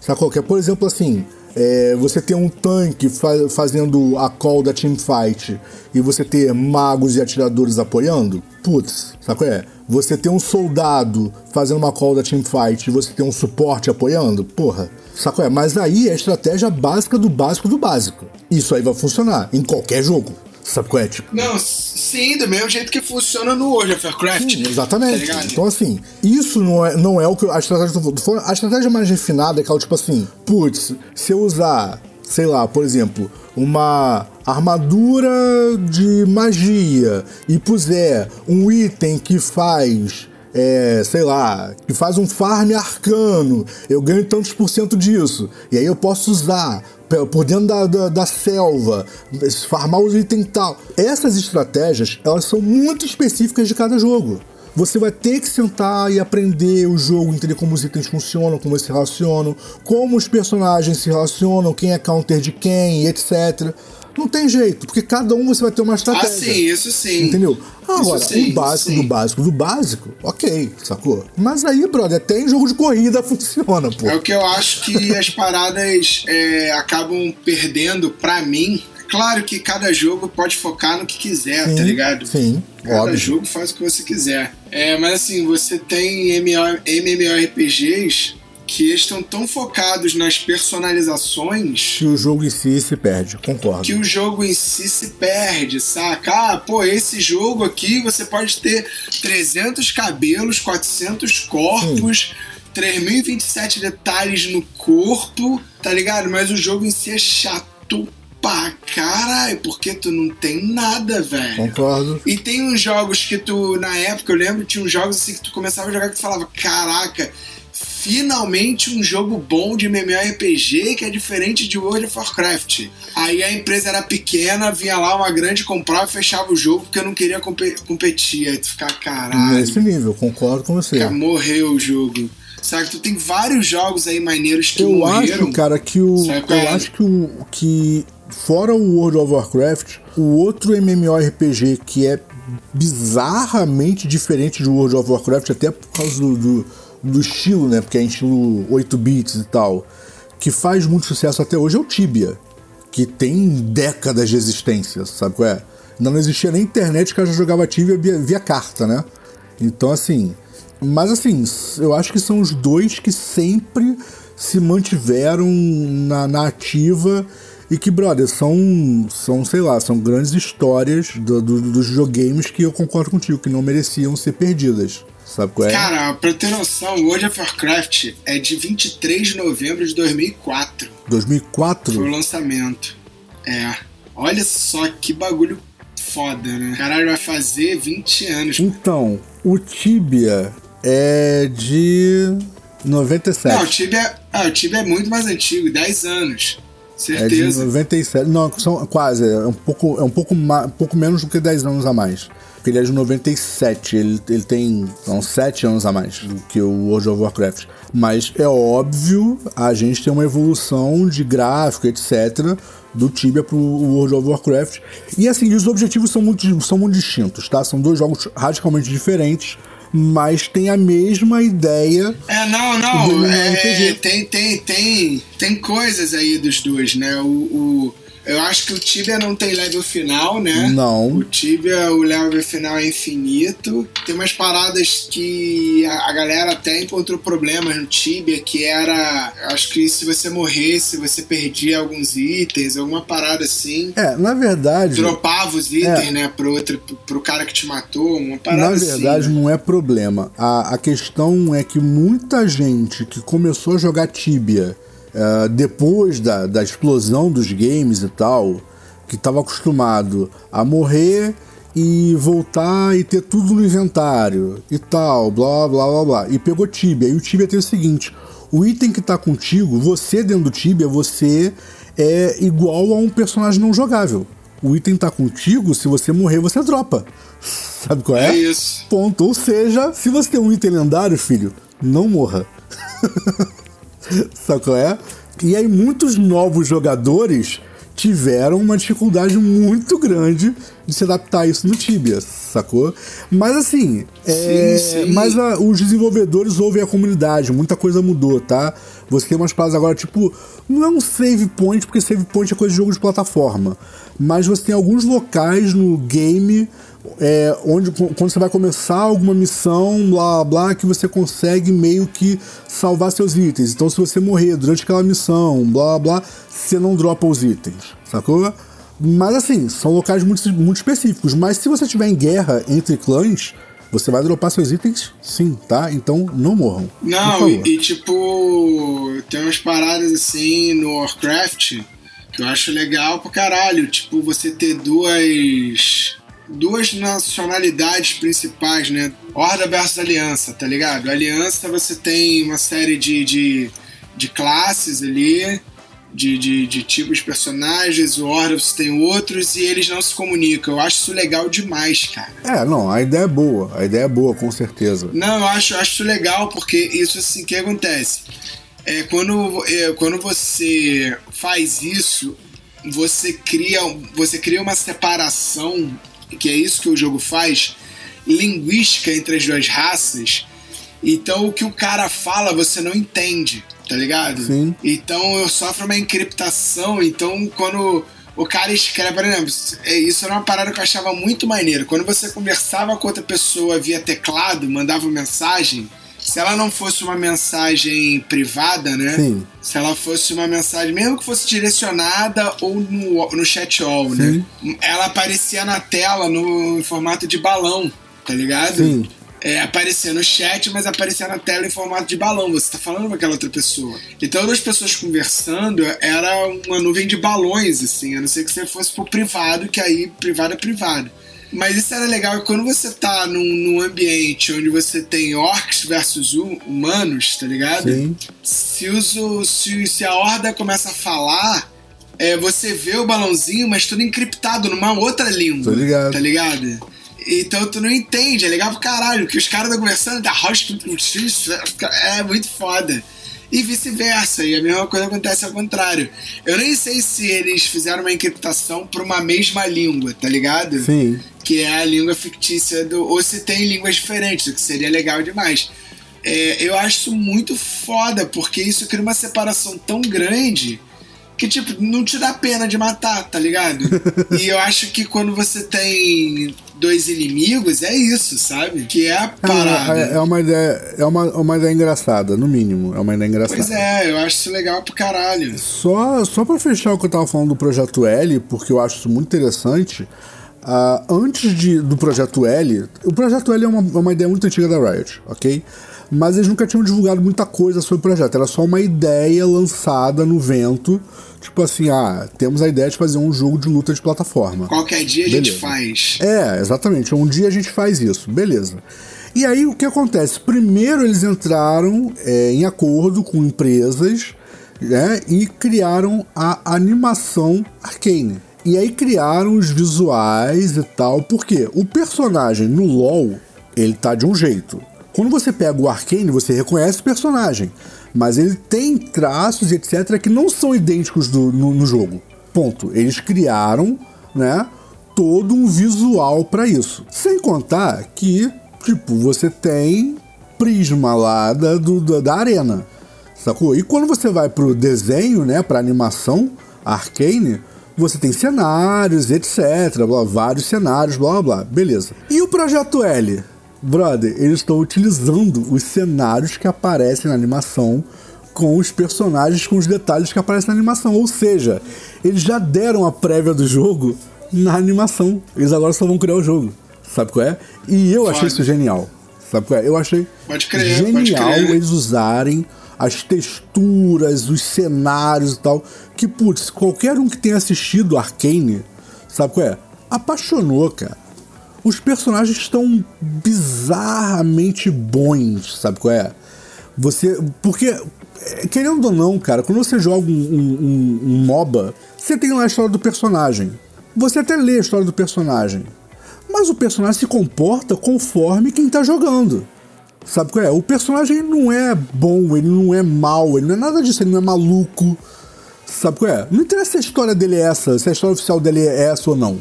Sacou? Que é, por exemplo, assim, é, você ter um tanque fa- fazendo a call da teamfight e você ter magos e atiradores apoiando, putz, sacou? É, você ter um soldado fazendo uma call da teamfight e você ter um suporte apoiando, porra, sacou? É, mas aí é a estratégia básica do básico do básico. Isso aí vai funcionar em qualquer jogo. Sabe qual é? Tipo, Não, sim, do mesmo jeito que funciona no World of Warcraft. Sim, Tá exatamente. ligado? então, assim, isso não é, não é o que a estratégia falando. A estratégia mais refinada é aquela, tipo assim, putz, se eu usar, sei lá, por exemplo, uma armadura de magia e puser um item que faz. é, sei lá, que faz um farm arcano, eu ganho tantos por cento disso, e aí eu posso usar por dentro da, da, da selva, farmar os itens tal. Essas estratégias, elas são muito específicas de cada jogo. Você vai ter que sentar e aprender o jogo, entender como os itens funcionam, como eles se relacionam, como os personagens se relacionam, quem é counter de quem, etc. Não tem jeito, porque cada um você vai ter uma Ah, estratégia. sim, isso sim. Entendeu? Agora, Isso sim, o básico sim. do básico do básico, ok, sacou? Mas aí, brother, até em jogo de corrida funciona, pô. É o que eu acho que as paradas é, acabam perdendo pra mim. Claro que cada jogo pode focar no que quiser, tá ligado? Sim, Cada óbvio. jogo faz o que você quiser. É, mas assim, você tem MMO MMORPGs que estão tão focados nas personalizações Que o jogo em si se perde, concordo. que o jogo em si se perde, saca? Ah, pô, esse jogo aqui você pode ter 300 cabelos, 400 corpos, 3027 detalhes no corpo, tá ligado? Mas o jogo em si é chato pra caralho, porque tu não tem nada, velho. Concordo. E tem uns jogos que tu, na época, eu lembro, tinha uns jogos assim que tu começava a jogar que tu falava, caraca, finalmente um jogo bom de MMORPG que é diferente de World of Warcraft. Aí a empresa era pequena, vinha lá uma grande, comprava e fechava o jogo porque eu não queria compe- competir. Aí tu fica, caralho, Nesse nível, concordo com você. cara, morreu o jogo. Sabe, tu tem vários jogos aí maneiros que Eu morreram. acho, cara, que o. Sabe Eu é? acho que o. Que fora o World of Warcraft, o outro MMORPG que é bizarramente diferente do World of Warcraft, até por causa do, do, do estilo, né? Porque é em estilo 8 bits e tal, que faz muito sucesso até hoje é o Tibia, que tem décadas de existência, sabe qual é? Ainda não existia nem internet, o cara já jogava Tibia via, via carta, né? Então, assim. Mas, assim, eu acho que são os dois que sempre se mantiveram na, na ativa e que, brother, são, são, sei lá, são grandes histórias do- do- dos videogames que eu concordo contigo, que não mereciam ser perdidas. Sabe qual é? Cara, pra ter noção, World of Warcraft é de 23 de novembro de 2004. Foi o 2004? lançamento. É. Olha só que bagulho foda, né? Caralho, vai fazer 20 anos. Então, o Tibia é de 97. Não, o Tibia, ah, o Tibia é muito mais antigo, 10 anos. É de Certeza. 97. Não, são quase. É um pouco, é um pouco, um pouco menos do que 10 anos a mais. Porque ele é de 97. Ele, ele tem são 7 anos a mais do que o World of Warcraft. Mas é óbvio, a gente tem uma evolução de gráfico, etc. Do Tibia pro World of Warcraft. E assim, os objetivos são muito, são muito distintos, tá? São dois jogos radicalmente diferentes. Mas tem a mesma ideia É, não, não. RPG. É, tem, tem, tem, tem coisas aí dos dois, né? O, o- eu acho que o Tibia não tem level final, né? Não. O Tibia, o level final é infinito. Tem umas paradas que a, galera até encontrou problemas no Tibia, que era. Acho que se você morresse, você perdia alguns itens, alguma parada assim. É, na verdade. Dropava os itens, É. né, pro, outro, pro, cara que te matou, uma parada Na assim. verdade, não é problema. A, a questão é que muita gente que começou a jogar Tibia eh, depois da, da explosão dos games e tal, que estava acostumado a morrer e voltar e ter tudo no inventário e tal, blá blá blá blá. E pegou Tibia. E o Tibia tem o seguinte: o item que tá contigo, você dentro do Tibia, você é igual a um personagem não jogável. O item tá contigo, se você morrer, você dropa. Sabe qual é? É isso. Ponto. Ou seja, se você tem um item lendário, filho, não morra. Sabe qual é? E aí muitos novos jogadores tiveram uma dificuldade muito grande de se adaptar a isso no Tibia, sacou? Mas assim, é, Sim, sim. mas a- os desenvolvedores ouvem a comunidade, muita coisa mudou, tá? Você tem umas paradas agora, tipo, não é um save point, porque save point é coisa de jogo de plataforma, mas você tem alguns locais no game é, onde qu- quando você vai começar alguma missão, blá blá, que você consegue meio que salvar seus itens. Então, se você morrer durante aquela missão, blá blá, você não dropa os itens, sacou? Mas assim, são locais muito, muito específicos. Mas se você tiver em guerra entre clãs, você vai dropar seus itens sim, tá? Então não morram. Não, e, e, tipo, tem umas paradas assim no Warcraft que eu acho legal pra caralho. Tipo, você ter duas. Duas nacionalidades principais, né? Horda versus Aliança, tá ligado? Aliança você tem uma série de, de, de classes ali, de, de, de tipos de personagens, o Horda você tem outros e eles não se comunicam. Eu acho isso legal demais, cara. É, não, a ideia é boa. A ideia é boa, com certeza. Não, eu acho, acho isso legal, porque isso assim, o que acontece? É, quando, é, quando você faz isso, você cria, você cria uma separação, que é isso que o jogo faz, linguística entre as duas raças. Então o que o cara fala você não entende, tá ligado? Sim. Então eu sofro uma encriptação, então quando o cara escreve, por exemplo, é, isso era uma parada que eu achava muito maneiro. Quando você conversava com outra pessoa via teclado, mandava mensagem, se ela não fosse uma mensagem privada, né? Sim. Se ela fosse uma mensagem, mesmo que fosse direcionada ou no, no chat all, né? Ela aparecia na tela no em formato de balão, tá ligado? Sim. É, aparecia no chat, mas aparecia na tela em formato de balão. Você tá falando com aquela outra pessoa. Então, duas pessoas conversando era uma nuvem de balões, assim. A não ser que você fosse pro privado, que aí privado é privado. Mas isso era legal quando você tá num, num ambiente onde você tem orcs versus hu- humanos, tá ligado? Sim. Se, os, se, se a horda começa a falar, é, você vê o balãozinho, mas tudo encriptado numa outra língua. Tô ligado. Tá ligado? Então tu não entende, é legal pro caralho, que os caras estão conversando, tá é muito foda. E vice-versa, e a mesma coisa acontece ao contrário. Eu nem sei se eles fizeram uma encriptação pra uma mesma língua, tá ligado? Sim. que é a língua fictícia do. Ou se tem línguas diferentes, o que seria legal demais. É, eu acho isso muito foda, porque isso cria uma separação tão grande que, tipo, não te dá pena de matar, tá ligado? e eu acho que quando você tem dois inimigos, é isso, sabe? Que é a parada. É, é uma ideia, é uma, uma ideia engraçada, no mínimo. É uma ideia engraçada. Pois é, eu acho isso legal pro caralho. Só, só para fechar o que eu tava falando do Projeto L, porque eu acho isso muito interessante. ah, antes de, do Projeto L, o Projeto L é uma, é uma ideia muito antiga da Riot, ok? Mas eles nunca tinham divulgado muita coisa sobre o projeto, era só uma ideia lançada no vento. Tipo assim, ah, temos a ideia de fazer um jogo de luta de plataforma. Qualquer dia a gente Beleza. faz. É, exatamente. Um dia a gente faz isso, beleza. E aí o que acontece? Primeiro eles entraram é, em acordo com empresas né, e criaram a animação Arcane. E aí criaram os visuais e tal, porque o personagem no LoL, ele tá de um jeito. Quando você pega o Arcane, você reconhece o personagem, mas ele tem traços etc que não são idênticos do- no, no jogo. Ponto. Eles criaram, né, todo um visual pra isso. Sem contar que, tipo, você tem prisma lá da, do- da, da arena, sacou? E quando você vai pro desenho, né, pra animação, Arcane, você tem cenários, etc, blá, vários cenários, blá blá blá, beleza. E o Projeto L? Brother, eles estão utilizando os cenários que aparecem na animação com os personagens, com os detalhes que aparecem na animação. Ou seja, eles já deram a prévia do jogo na animação. Eles agora só vão criar o jogo. Sabe qual é? E eu achei isso genial. Sabe qual é? Eu achei crer, genial eles usarem as texturas, os cenários e tal. Que, putz, qualquer um que tenha assistido Arcane, sabe qual é? Apaixonou, cara. Os personagens estão bizarramente bons, sabe qual é? Você. Porque, é, querendo ou não, cara, quando você joga um- um- um MOBA, você tem lá a história do personagem. Você até lê a história do personagem. Mas o personagem se comporta conforme quem tá jogando. Sabe qual é? O personagem não é bom, ele não é mal, ele não é nada disso, ele não é maluco. Sabe qual é? Não interessa se a história dele é essa, se a história oficial dele é essa ou não.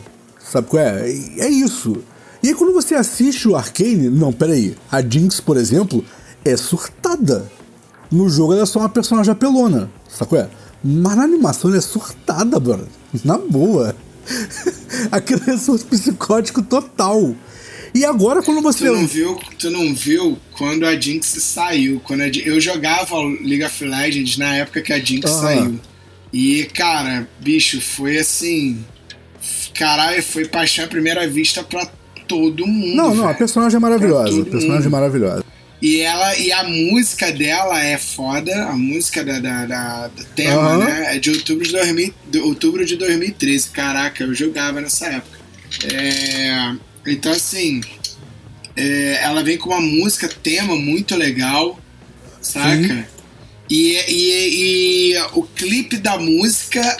Sabe qual é? É isso. E aí quando você assiste o Arcane, não, peraí. A Jinx, por exemplo, é surtada. No jogo ela é só uma personagem apelona. Qual é? Mas na animação ela é surtada, brother. Na boa. Aquele é surto psicótico total. E agora quando você. Tu não viu, tu não viu quando a Jinx saiu. Quando a, eu jogava League of Legends na época que a Jinx saiu. E, cara, bicho, foi assim. caralho, foi paixão à primeira vista pra todo mundo. Não, não, a personagem é maravilhosa. A personagem é mundo. maravilhosa. E ela e a música dela é foda, a música da, da, da- do tema, Aham. né? É de outubro de, 2000, de outubro de 2013. Caraca, eu jogava nessa época. É, então assim, é, ela vem com uma música tema muito legal, saca? E, e, e o clipe da música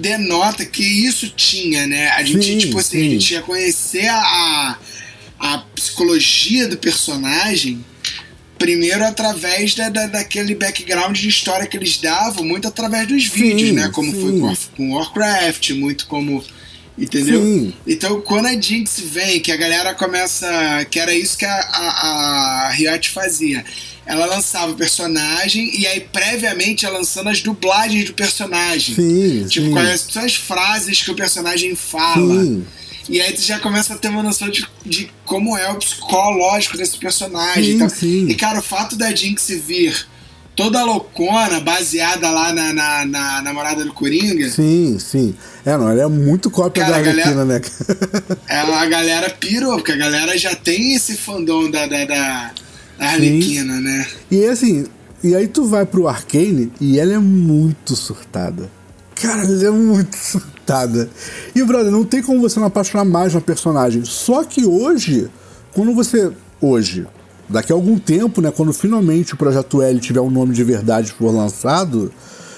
denota que isso tinha, né? A gente, Sim, tipo assim, a sim. gente ia conhecer a, a psicologia do personagem primeiro através da, da- daquele background de história que eles davam, muito através dos vídeos, né? Como foi sim. com, com Warcraft, muito como. Entendeu? Sim. Então, quando a Jinx vem, que a galera começa. Que era isso que a, a, a Riot fazia. Ela lançava o personagem e aí, previamente, ia lançando as dublagens do personagem. Sim, Tipo, sim. quais são as frases que o personagem fala. Sim. E aí tu já começa a ter uma noção de, de como é o psicológico desse personagem. Sim, e tal. sim. E, cara, o fato da Jinx vir toda loucona, baseada lá na, na, na namorada do Coringa, Sim, sim. É, não, ela é muito cópia Cara, da Arlequina, né? ela, a galera pirou, porque a galera já tem esse fandom da, da, da, Arlequina, né? E assim, e aí tu vai pro Arcane e ela é muito surtada. Cara, ela é muito surtada. E, brother, não tem como você não apaixonar mais na personagem. Só que hoje, quando você. Hoje, daqui a algum tempo, né? Quando finalmente o Projeto L tiver um nome de verdade for lançado,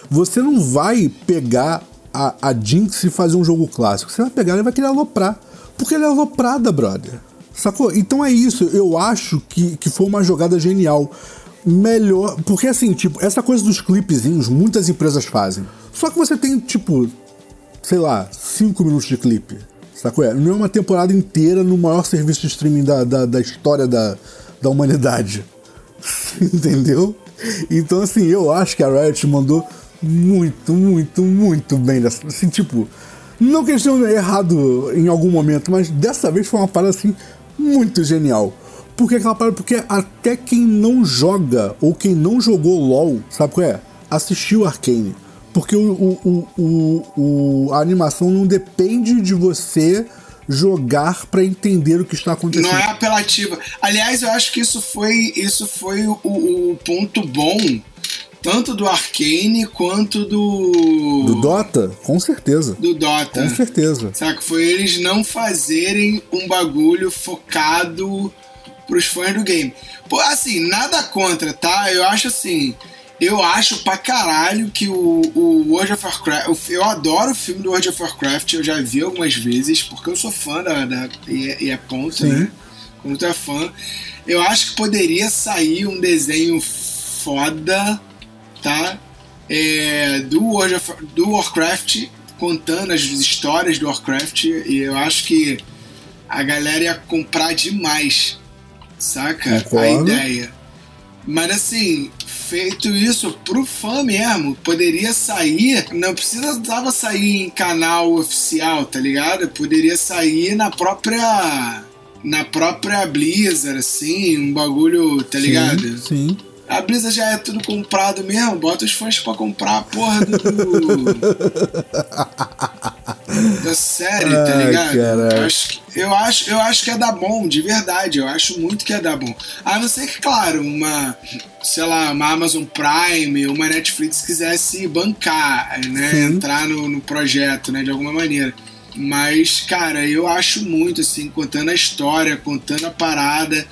você não vai pegar a, a Jinx e fazer um jogo clássico. Você vai pegar e vai querer aloprar. Porque ela é aloprada, brother. Sacou? Então é isso. Eu acho que, que foi uma jogada genial. Melhor. Porque assim, tipo, essa coisa dos clipezinhos, muitas empresas fazem. Só que você tem, tipo, sei lá, 5 minutos de clipe. Sacou? É, Não é uma temporada inteira no maior serviço de streaming da, da, da história da, da humanidade. Entendeu? Então, assim, eu acho que a Riot mandou muito, muito, muito bem. Assim, tipo, não que eles errado em algum momento, mas dessa vez foi uma parada, assim, muito genial. Por que aquela parada? Porque até quem não joga ou quem não jogou LOL, sabe qual é? Assistiu Arcane. Porque o, o, o- o- a animação não depende de você jogar pra entender o que está acontecendo. Não é apelativa. Aliás, eu acho que isso foi, isso foi o, o ponto bom, tanto do Arcane quanto do. Do Dota? Com certeza. do Dota. Com certeza. Saca? Foi eles não fazerem um bagulho focado pros fãs do game. Pô, assim, nada contra, tá? Eu acho assim. Eu acho pra caralho que o, o World of Warcraft. Eu adoro o filme do World of Warcraft, eu já vi algumas vezes, porque eu sou fã da. da e, é- e é ponto, Sim. né? Como tu é fã. Eu acho que poderia sair um desenho foda, tá? É, do, World of, do Warcraft, contando as histórias do Warcraft, e eu acho que a galera ia comprar demais, saca? A Concordo. ideia. Mas assim, feito isso pro fã mesmo, poderia sair, não precisava sair em canal oficial, tá ligado? Poderia sair na própria na própria Blizzard, assim, um bagulho, tá ligado? Sim, sim. A Blizzard já é tudo comprado mesmo, bota os fãs pra comprar a porra do. da série, tá ligado? Eu acho, que- eu, acho, eu acho que é dar bom, de verdade. Eu acho muito que é dar bom. A não ser que, claro, uma. Sei lá, uma Amazon Prime, uma Netflix quisesse bancar, né? Sim. Entrar no, no projeto, né? De alguma maneira. Mas, cara, eu acho muito, assim, contando a história, contando a parada.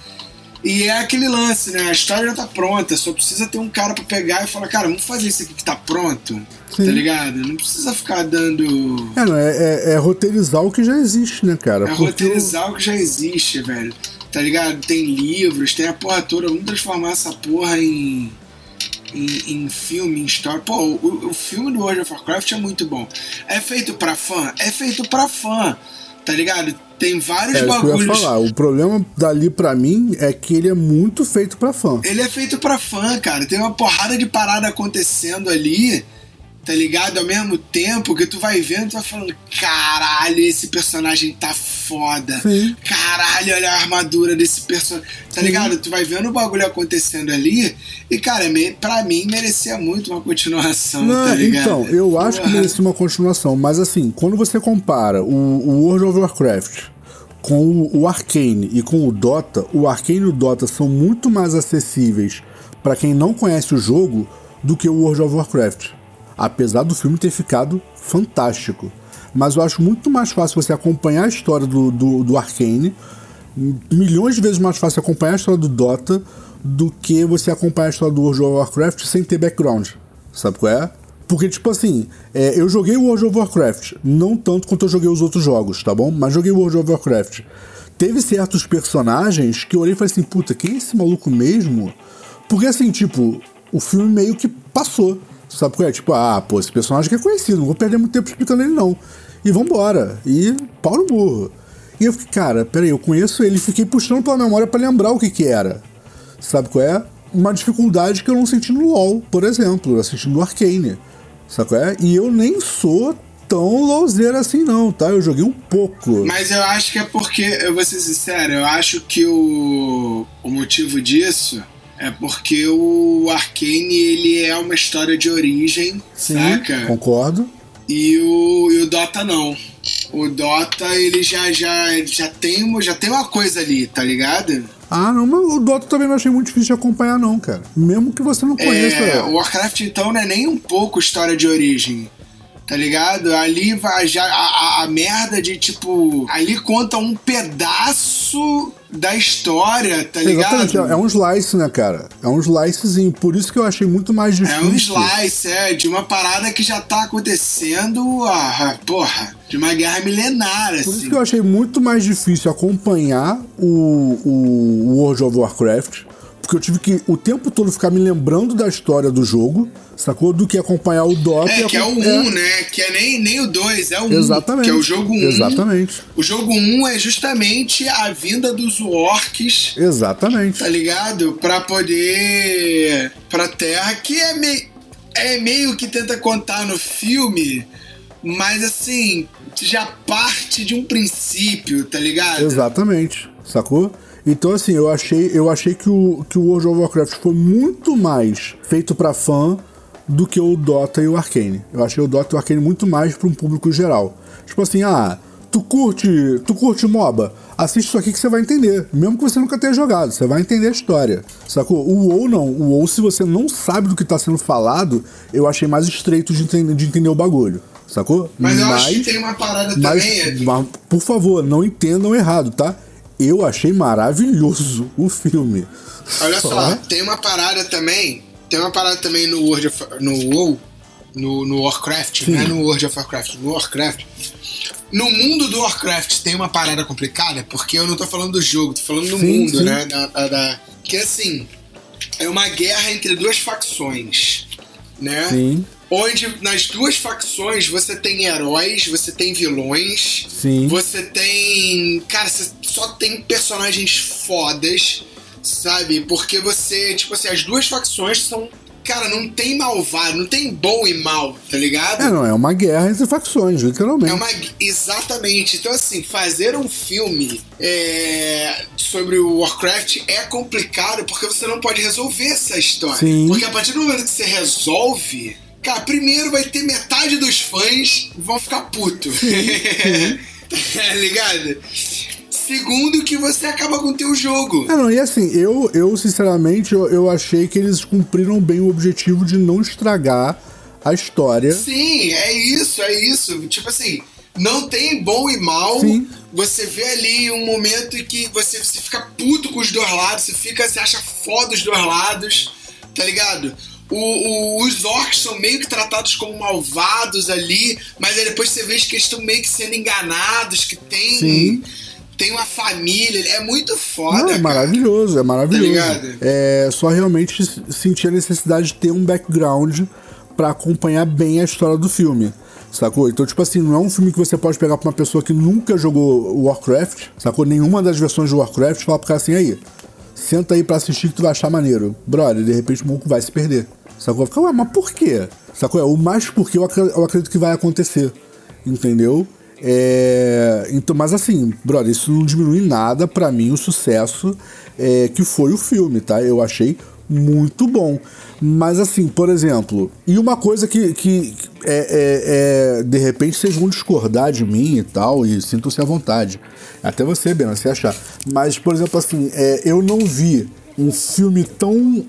E é aquele lance, né? A história já tá pronta, só precisa ter um cara pra pegar e falar, cara, vamos fazer isso aqui que tá pronto. Sim. Tá ligado? Não precisa ficar dando. É, não, é, é- é roteirizar o que já existe, né, cara? É Porque roteirizar o que já existe, velho. Tá ligado? Tem livros, tem a porra toda. Vamos transformar essa porra em. Em, em filme, em história. Pô, o, o filme do World of Warcraft é muito bom. É feito pra fã? É feito pra fã. Tá ligado? Tem vários É isso que eu ia bagulhos. falar. O problema dali pra mim é que ele é muito feito pra fã. Ele é feito pra fã, cara. Tem uma porrada de parada acontecendo ali tá ligado? Ao mesmo tempo que tu vai vendo, tu vai falando, caralho, esse personagem tá foda. Sim. Caralho, olha a armadura desse personagem. Tá ligado? Tu vai vendo o bagulho acontecendo ali e, cara, me, pra mim merecia muito uma continuação, Não, tá ligado? então, eu acho que Porra. merecia uma continuação, mas assim, quando você compara o, o World of Warcraft com o, Arcane e com o Dota, o Arcane e o Dota são muito mais acessíveis pra quem não conhece o jogo do que o World of Warcraft. Apesar do filme ter ficado fantástico. Mas eu acho muito mais fácil você acompanhar a história do, do, do Arcane, milhões de vezes mais fácil acompanhar a história do Dota do que você acompanhar a história do World of Warcraft sem ter background. Sabe qual é? Porque, tipo assim, é, eu joguei World of Warcraft, não tanto quanto eu joguei os outros jogos, tá bom? Mas joguei World of Warcraft. Teve certos personagens que eu olhei e falei assim, puta, quem é esse maluco mesmo? Porque assim, tipo, o filme meio que passou. Sabe qual é? Tipo, ah, pô, esse personagem que é conhecido, não vou perder muito tempo explicando ele, não. E vambora. E pau no burro. E eu fiquei, cara, peraí, eu conheço ele fiquei puxando pela memória pra lembrar o que que era. Sabe qual é? Uma dificuldade que eu não senti no LoL, por exemplo, assistindo o Arcane. Qual é? E eu nem sou tão louzeiro assim, não, tá? Eu joguei um pouco. Mas eu acho que é porque, eu vou ser sincero, eu acho que o, o motivo disso é porque o Arcane ele é uma história de origem, Sim, saca? concordo. E o, e o Dota não. O Dota ele já, já, já, tem, uma- já tem uma coisa ali, tá ligado? Ah, não, mas o Dota também não achei muito difícil de acompanhar, não, cara. Mesmo que você não conheça. É, o Warcraft então não é nem um pouco história de origem. Tá ligado? Ali vai já a, a- a merda de tipo. Ali conta um pedaço da história, tá ligado? Exatamente, é um slice, né, cara? É um slicezinho. Por isso que eu achei muito mais É difícil. um slice, é, de uma parada que já tá acontecendo, ah, porra, de uma guerra milenar, Por isso assim. que eu achei muito mais difícil acompanhar o, o World of Warcraft. Porque eu tive que o tempo todo ficar me lembrando da história do jogo, sacou? Do que acompanhar o Dota. É, que é o 1, acompanhar- né? Que é nem, nem o 2, é o 1. Exatamente. Que é o jogo 1. Exatamente. O jogo 1 é justamente a vinda dos orcs Exatamente. tá ligado? Pra poder. pra Terra, que é, mei, é meio que tenta contar no filme, mas assim, já parte de um princípio, tá ligado? Exatamente, sacou? Então assim, eu achei, eu achei que o, que o World of Warcraft foi muito mais feito pra fã do que o Dota e o Arcane. Eu achei o Dota e o Arcane muito mais pra um público geral. Tipo assim, ah, tu curte, tu curte MOBA? Assiste isso aqui que você vai entender. Mesmo que você nunca tenha jogado, você vai entender a história. Sacou? O WoW não. O WoW, se você não sabe do que tá sendo falado, eu achei mais estreito de entender, de entender o bagulho. Sacou? Mas eu acho que tem uma parada mas, também. é mas, por favor, não entendam errado, tá? Eu achei maravilhoso o filme. Olha só, tem uma parada também. Tem uma parada também no World of, no WoW, no, no Warcraft, Sim. não é no World of Warcraft, no Warcraft. No mundo do Warcraft tem uma parada complicada, porque eu não tô falando do jogo, tô falando do Sim, mundo, sim. né? Da, da- da- que assim, é uma guerra entre duas facções, né? Sim, Onde nas duas facções você tem heróis, você tem vilões, sim. você tem. Cara, você só tem personagens fodas, sabe? Porque você, tipo assim, as duas facções são. Cara, não tem malvado, não tem bom e mal, tá ligado? É, não, é uma guerra entre facções, literalmente. É uma. Exatamente. Então, assim, fazer um filme é, sobre o Warcraft é complicado porque você não pode resolver essa história. Sim. Porque a partir do momento que você resolve. Cara, primeiro vai ter metade dos fãs vão ficar puto. tá ligado? Segundo, que você acaba com o teu jogo. É, não, e assim, eu, eu sinceramente, eu, eu achei que eles cumpriram bem o objetivo de não estragar a história. Sim, é isso, é isso. Tipo assim, não tem bom e mal. Sim. Você vê ali um momento em que você, você fica puto com os dois lados, você fica, você acha foda os dois lados, tá ligado? O- o- os orcs são meio que tratados como malvados ali, mas aí depois você vê que eles estão meio que sendo enganados, que tem, Sim. Tem uma família. É muito foda. Não, é maravilhoso, é maravilhoso. Tá? É só realmente sentir a necessidade de ter um background pra acompanhar bem a história do filme. Sacou? Então, tipo assim, não é um filme que você pode pegar pra uma pessoa que nunca jogou Warcraft, sacou? Nenhuma das versões de Warcraft, e falar pro cara assim, aí, senta aí pra assistir que tu vai achar maneiro. Brother, de repente o maluco vai se perder. Sacou? Fica, ué, mas por quê? Sacou? É o mais porque eu acredito que vai acontecer. Entendeu? É, então, mas assim, brother, isso não diminui nada pra mim o sucesso é, que foi o filme, tá? Eu achei muito bom. Mas assim, por exemplo, e uma coisa que, que é, é- é, de repente vocês vão discordar de mim e tal, e sintam-se à vontade. Até você, Bena, se achar. Mas, por exemplo, assim, é, eu não vi um filme tão.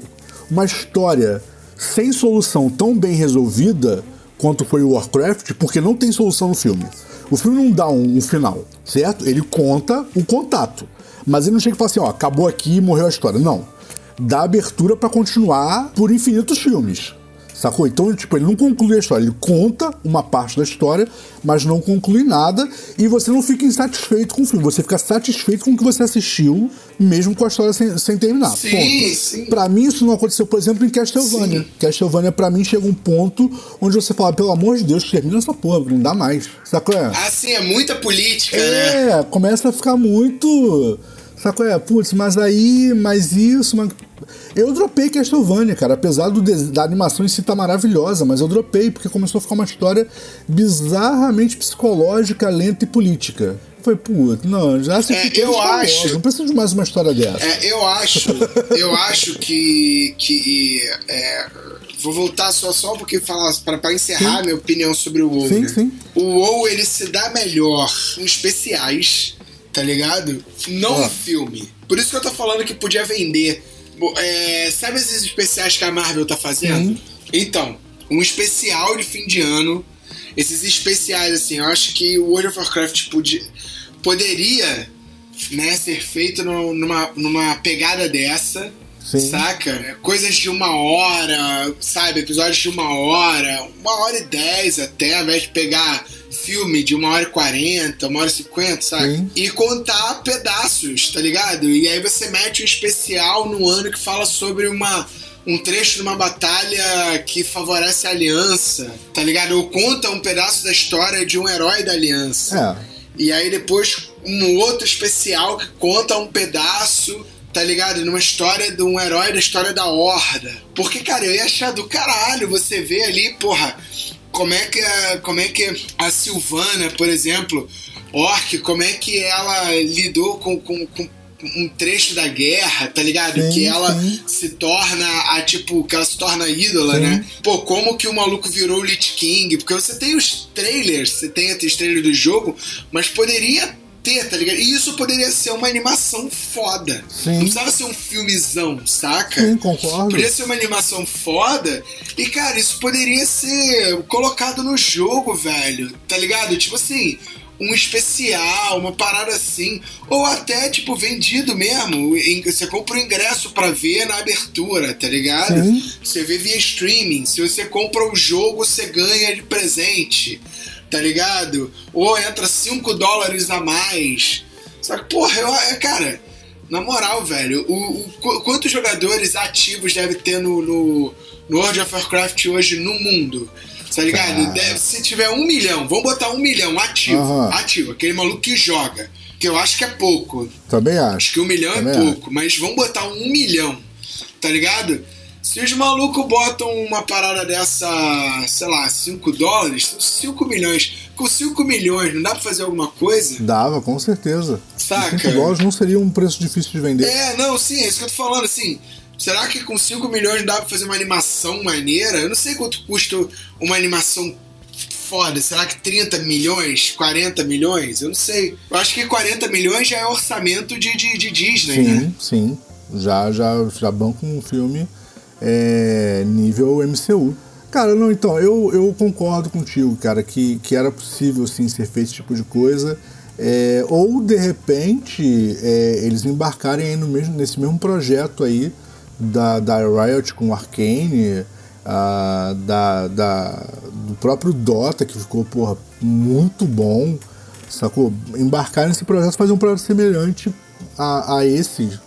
uma história sem solução tão bem resolvida quanto foi o Warcraft, porque não tem solução no filme. O filme não dá um, um final, certo? Ele conta o contato. Mas ele não chega e fala assim, ó, acabou aqui e morreu a história. Não. Dá abertura pra continuar por infinitos filmes. Sacou? Então, tipo, ele não conclui a história, ele conta uma parte da história, mas não conclui nada, e você não fica insatisfeito com o filme, você fica satisfeito com o que você assistiu, mesmo com a história sem, sem terminar. Sim, Ponto. sim. Pra mim, isso não aconteceu, por exemplo, em Castlevania. Sim. Castlevania, pra mim, chega um ponto onde você fala, pelo amor de Deus, termina essa porra, não dá mais. Sacou? É? Assim, é muita política, né? É, começa a ficar muito. Sacou? É, putz, mas aí, mas isso, mas. Eu dropei Castlevania, cara. Apesar do da animação em si tá maravilhosa, mas eu dropei porque começou a ficar uma história bizarramente psicológica, lenta e política. Foi, putz, não, já assisti É, eu acho- Não preciso de mais uma história dessa. É, eu acho, eu acho que, que é, vou voltar só só um pouquinho falar para para encerrar Sim. minha opinião sobre o WoW. Sim, né? sim. O WoW ele se dá melhor em especiais, tá ligado? Não Ah. em filme. Por isso que eu tô falando que podia vender. É, sabe esses especiais que a Marvel tá fazendo? Sim. Então, um especial de fim de ano. Esses especiais, assim, eu acho que o World of Warcraft podia, poderia né, ser feito no- numa, numa pegada dessa. Sim. Saca? Coisas de uma hora, sabe? Episódios de uma hora, uma hora e dez até, ao invés de pegar filme de uma hora e quarenta, uma hora e cinquenta, sabe? Sim. E contar pedaços, tá ligado? E aí você mete um especial no ano que fala sobre uma. Um trecho de uma batalha que favorece a aliança, tá ligado? Ou conta um pedaço da história de um herói da aliança. É. E aí depois um outro especial que conta um pedaço, tá ligado? Numa história de um herói da história da Horda. Porque, cara, eu ia achar do caralho você ver ali, porra, como é que a, como é que a Silvana, por exemplo, Orc, como é que ela lidou com, com, com um trecho da guerra, tá ligado? Sim, que ela sim. se torna a tipo, que ela se torna ídola, Sim. né? Pô, como que o maluco virou o Lich King? Porque você tem os trailers, você tem os trailers do jogo, mas poderia ter, tá ligado? E isso poderia ser uma animação foda. Sim. Não precisava ser um filmezão, saca? Sim, concordo. Poderia ser uma animação foda e, cara, isso poderia ser colocado no jogo, velho. Tá ligado? Tipo assim, um especial, uma parada assim. Ou até, tipo, vendido mesmo. Você compra o ingresso pra ver na abertura, tá ligado? Sim. Você vê via streaming. Se você compra o jogo, você ganha de presente. Tá ligado? Ou entra 5 dólares a mais. Só que, porra, eu, é, cara, na moral, velho, o, o- qu- quantos jogadores ativos deve ter no, no, no World of Warcraft hoje no mundo? Tá ligado? Deve- se tiver um milhão, vamos botar um milhão ativo. Aham. Ativo, aquele maluco que joga. Que eu acho que é pouco. Também Acho acho. que um milhão Também é pouco, mas vamos botar um milhão, tá ligado? Se os malucos botam uma parada dessa, sei lá, 5 dólares, são 5 milhões. Com 5 milhões, não dá pra fazer alguma coisa? Dava, com certeza. Saca? 5 dólares não seria um preço difícil de vender. É, não, sim, é isso que eu tô falando, assim. Será que com 5 milhões dá pra fazer uma animação maneira? Eu não sei quanto custa uma animação foda. Será que 30 milhões? 40 milhões? Eu não sei. Eu acho que 40 milhões já é orçamento de, de, de Disney, né? Sim, sim. Já, já, já banco um filme é, nível MCU. Cara, não, então, eu, eu concordo contigo, cara, que, que era possível sim ser feito esse tipo de coisa. É, ou de repente é, eles embarcarem no mesmo, nesse mesmo projeto aí da, da Riot com Arcane, ah, da, da, do próprio Dota, que ficou, porra, muito bom, sacou? Embarcar nesse projeto, fazer um projeto semelhante a, a esse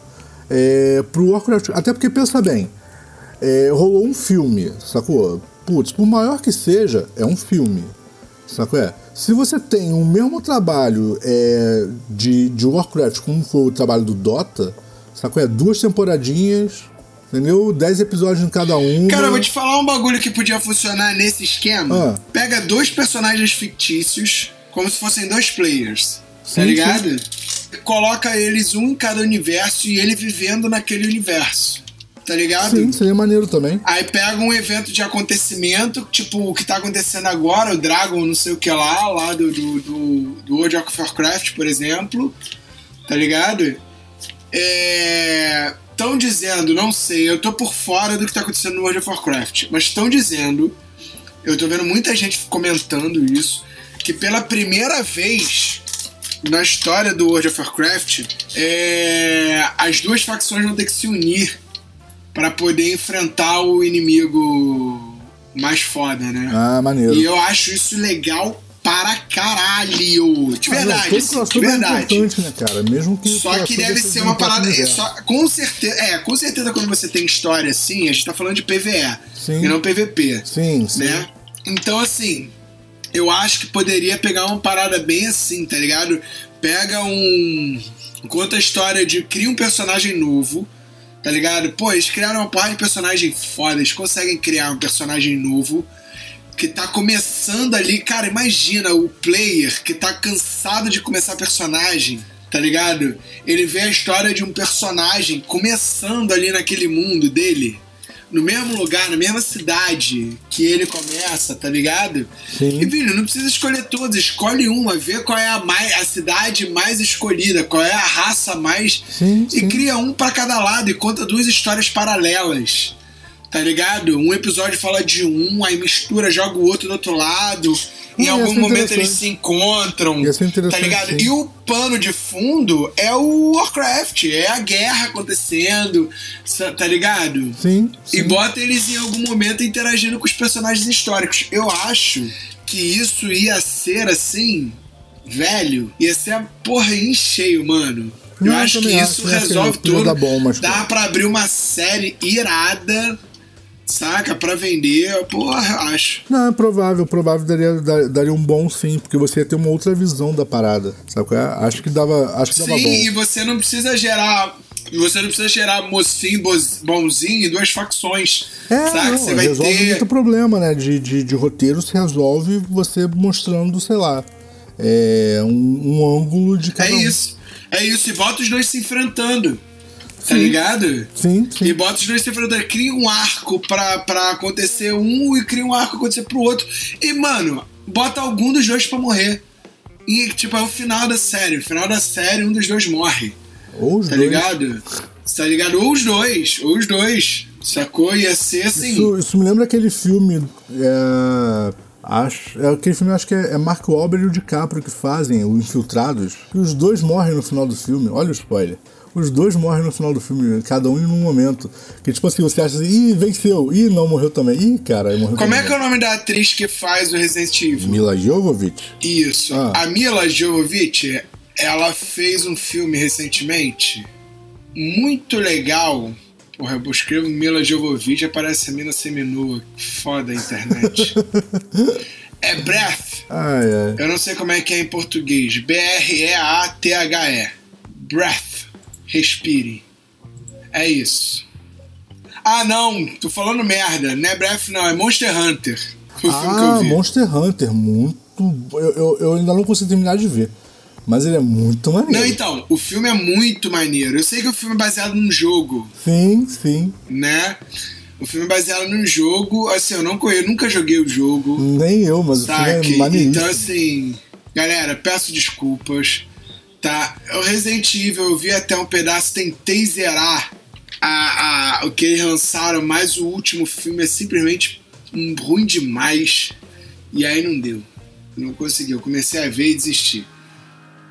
é, pro Warcraft. Até porque, pensa bem, é, rolou um filme, sacou? Putz, por maior que seja, é um filme, sacou? É. Se você tem o mesmo trabalho é, de, de Warcraft como foi o trabalho do Dota, sacou? É duas temporadinhas, Entendeu? 10 episódios em cada um. Cara, eu vou te falar um bagulho que podia funcionar nesse esquema. Ah. Pega dois personagens fictícios, como se fossem dois players. Sim, tá ligado? Coloca eles um em cada universo e ele vivendo naquele universo. Tá ligado? Sim, seria maneiro também. Aí pega um evento de acontecimento, tipo o que tá acontecendo agora, o Dragon, não sei o que lá, lá do, do, do, do World of Warcraft, por exemplo. Tá ligado? É. Estão dizendo, não sei, eu tô por fora do que tá acontecendo no World of Warcraft, mas estão dizendo, eu tô vendo muita gente comentando isso, que pela primeira vez na história do World of Warcraft, é, as duas facções vão ter que se unir para poder enfrentar o inimigo mais foda, né? Ah, maneiro. E eu acho isso legal para caralho. De não, verdade, todo assim, de crossover é verdade. importante, né, cara? Mesmo que. Só que deve ser um uma próprio parada. É, só, com certeza. É, com certeza quando você tem história assim, a gente tá falando de PVE Sim. e não PVP. Sim, sim. Né? Então, assim, eu acho que poderia pegar uma parada bem assim, tá ligado? Pega um. Conta a história de. Cria um personagem novo, tá ligado? Pô, eles criaram uma porra de personagem foda, eles conseguem criar um personagem novo que tá começando ali. Cara, imagina o player que tá cansado de começar personagem, tá ligado? Ele vê a história de um personagem começando ali naquele mundo dele. No mesmo lugar, na mesma cidade que ele começa, tá ligado? Sim. E, filho, não precisa escolher todos, escolhe uma, vê qual é a, mais, a cidade mais escolhida, qual é a raça mais. Sim, e sim. cria um pra cada lado e conta duas histórias paralelas. Tá ligado? Um episódio fala de um, aí mistura, joga o outro do outro lado. Em algum ser momento eles se encontram. Ia ser Tá ligado? sim. E o pano de fundo é o Warcraft, é a guerra acontecendo, tá ligado? Sim. E sim. bota eles em algum momento interagindo com os personagens históricos. Eu acho que isso ia ser assim, velho, ia ser a porra em cheio, mano. Eu Não, acho que isso acho, né, que resolve tudo. dar bom, mas- Dá pra abrir uma série irada, saca? Pra vender. Porra, acho. Não, é provável, provável daria, dar- daria um bom sim, porque você ia ter uma outra visão da parada. Sabe é? Acho que dava, acho que dava Sim, bom. e você não precisa gerar. Você não precisa gerar mocinho, bonzinho e duas facções. É, saca? não, você vai resolve ter. muito problema, né? De, de, de roteiro se resolve você mostrando, sei lá, é, um, um ângulo de cada É um. isso. É isso. E bota os dois se enfrentando. Tá Sim. ligado? Sim, sim. E bota os dois se enfrentando. Cria um arco pra, pra acontecer um e cria um arco pra acontecer pro outro. E, mano, bota algum dos dois pra morrer. E, tipo, é o final da série. O final da série, um dos dois morre. Ou os Tá dois. ligado? Tá ligado? Ou os dois. Ou os dois. Sacou? Ia ser assim. Isso, isso me lembra aquele filme. É, acho, é aquele filme, acho que é, é Mark Wahlberg e o DiCaprio que fazem, o Infiltrados. Que os dois morrem no final do filme. Olha o spoiler. Os dois morrem no final do filme, cada um em um momento. Que tipo assim, você acha assim, ih, venceu, ih, não morreu também. Ih, cara, morreu Como é também. que é o nome da atriz que faz o Resident Evil? Mila Jovovich? Isso. Ah. A Mila Jovovich, ela fez um filme recentemente muito legal. Porra, eu escrevo Mila Jovovich aparece a mina seminua. Foda a internet. é Breath. Ai, ai. Eu não sei como é que é em português. B-R-E-A-T-H-E. Breath. Respire. É isso. Ah, não. Tô falando merda. Não é Breath, não. É Monster Hunter. Foi o Ah. Monster Hunter, muito. Eu, eu, eu ainda não consegui terminar de ver. Mas ele é muito maneiro. Não, então, o filme é muito maneiro. Eu sei que o filme é baseado num jogo, Sim, sim. né? O filme é baseado num jogo. Assim, eu não conheço, nunca joguei o jogo, Nem eu, mas o sabe? filme é maneiríssimo. Então, assim, galera, peço desculpas, tá? O Resident Evil, eu vi até um pedaço, tentei zerar a, a, o que eles lançaram, mas o último filme é simplesmente ruim demais. E aí não deu. Não consegui. Eu comecei a ver e desisti.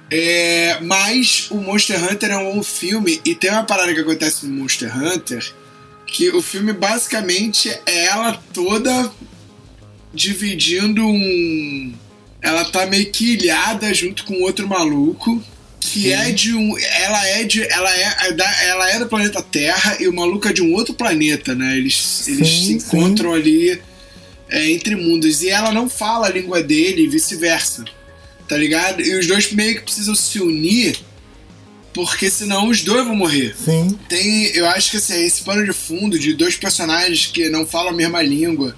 É, mas o Monster Hunter é um bom filme e tem uma parada que acontece no Monster Hunter que o filme basicamente é ela toda dividindo um. Ela tá meio que ilhada junto com outro maluco. Que é de um. Ela é de. Ela é, é ela é do planeta Terra e o maluco é de um outro planeta, né? Eles, eles Sim, se sim. encontram ali é, entre mundos. E ela não fala a língua dele e vice-versa. Tá ligado? E os dois meio que precisam se unir Porque senão os dois vão morrer. Sim. Tem, eu acho que assim, esse pano de fundo de dois personagens que não falam a mesma língua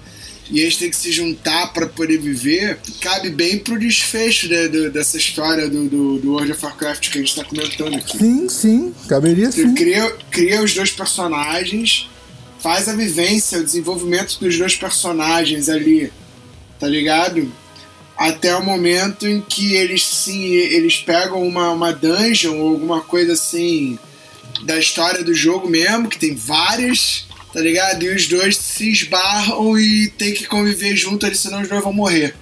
e eles têm que se juntar para poder viver, cabe bem pro desfecho né, do- dessa história do, do, do World of Warcraft que a gente tá comentando aqui. Sim, sim. Caberia sim. cria, cria os dois personagens, faz a vivência, o desenvolvimento dos dois personagens ali, tá ligado? Até o momento em que eles sim, eles pegam uma, uma dungeon ou alguma coisa assim da história do jogo mesmo, que tem várias, tá ligado? E os dois se esbarram e tem que conviver junto ali, senão os dois vão morrer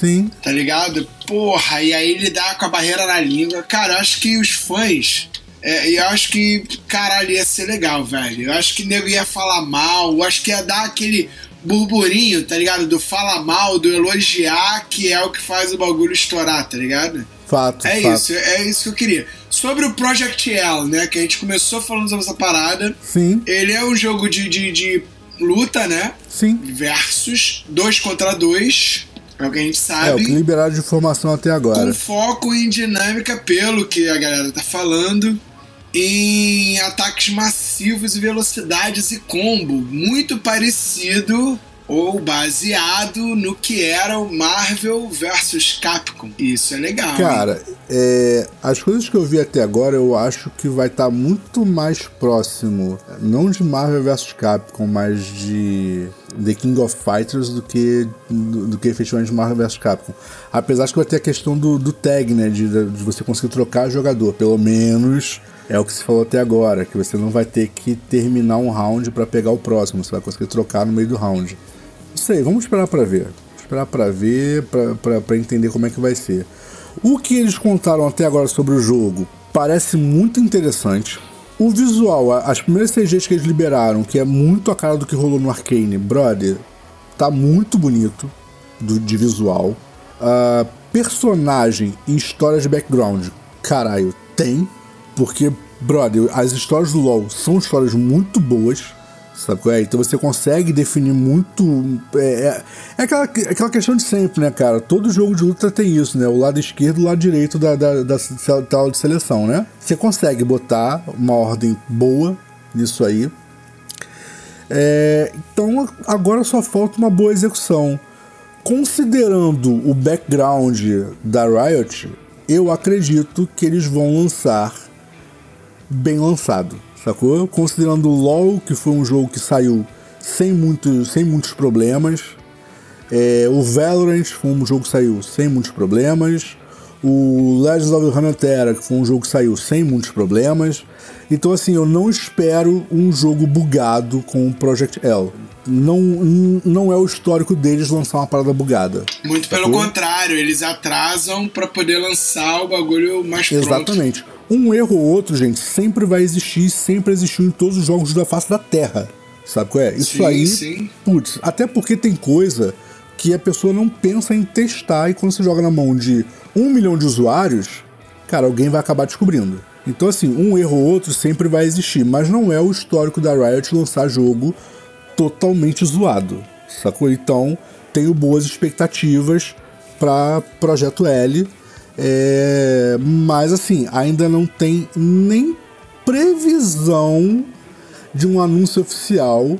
Sim. tá ligado? Porra, e aí lidar com a barreira na língua. Cara, eu acho que os fãs. É, eu acho que, caralho, ia ser legal, velho. Eu acho que o nego ia falar mal, eu acho que ia dar aquele burburinho, tá ligado? Do fala mal, do elogiar, que é o que faz o bagulho estourar, tá ligado? Fato. É fato. isso, é isso que eu queria. Sobre o Project L, né? Que a gente começou falando sobre essa parada. Sim, Ele é um jogo de, de, de luta, né? sim. Versus, dois contra dois. É o que a gente sabe. É o que liberaram de informação até agora. com foco em dinâmica, pelo que a galera tá falando, em ataques massivos e velocidades e combo, muito parecido ou baseado no que era o Marvel vs Capcom. Isso é legal. Cara, é, as coisas que eu vi até agora, eu acho que vai estar muito mais próximo, não de Marvel vs Capcom, mas de The King of Fighters do que do, do que efetivamente Marvel vs Capcom. Apesar de que vai ter a questão do, do tag, né, de, de você conseguir trocar jogador, pelo menos é o que se falou até agora, que você não vai ter que terminar um round para pegar o próximo, você vai conseguir trocar no meio do round. Não sei, vamos esperar pra ver. Esperar pra ver, pra entender como é que vai ser. O que eles contaram até agora sobre o jogo parece muito interessante. O visual, as primeiras CGs que eles liberaram, que é muito a cara do que rolou no Arcane, brother, tá muito bonito do, de visual. Ah, personagem em história de background, caralho, tem. Porque, brother, as histórias do LoL são histórias muito boas. Sabe qual é? Então você consegue definir muito. É, é, é aquela, aquela questão de sempre, né, cara? Todo jogo de luta tem isso, né? O lado esquerdo e o lado direito da, da, da, da tela de seleção, né? Você consegue botar uma ordem boa nisso aí. É, então agora só falta uma boa execução. Considerando o background da Riot, eu acredito que eles vão lançar bem lançado, sacou? Considerando o LoL, que foi um jogo que saiu sem, muito, sem muitos problemas, é, o Valorant foi um jogo que saiu sem muitos problemas, o Legends of Runeterra, que foi um jogo que saiu sem muitos problemas. Então, assim, eu não espero um jogo bugado com o Project L. Não, não é o histórico deles lançar uma parada bugada. Muito pelo contrário, eles atrasam pra poder lançar o bagulho mais pronto. Exatamente. Um erro ou outro, gente, sempre vai existir, sempre existiu em todos os jogos da face da Terra. Sabe qual é? Isso Sim, aí, sim. putz, até porque tem coisa que a pessoa não pensa em testar e quando você joga na mão de um milhão de usuários, cara, alguém vai acabar descobrindo. Então, assim, um erro ou outro sempre vai existir, mas não é o histórico da Riot lançar jogo totalmente zoado, sacou? Então, tenho boas expectativas para Projeto L, é, mas assim, ainda não tem nem previsão de um anúncio oficial.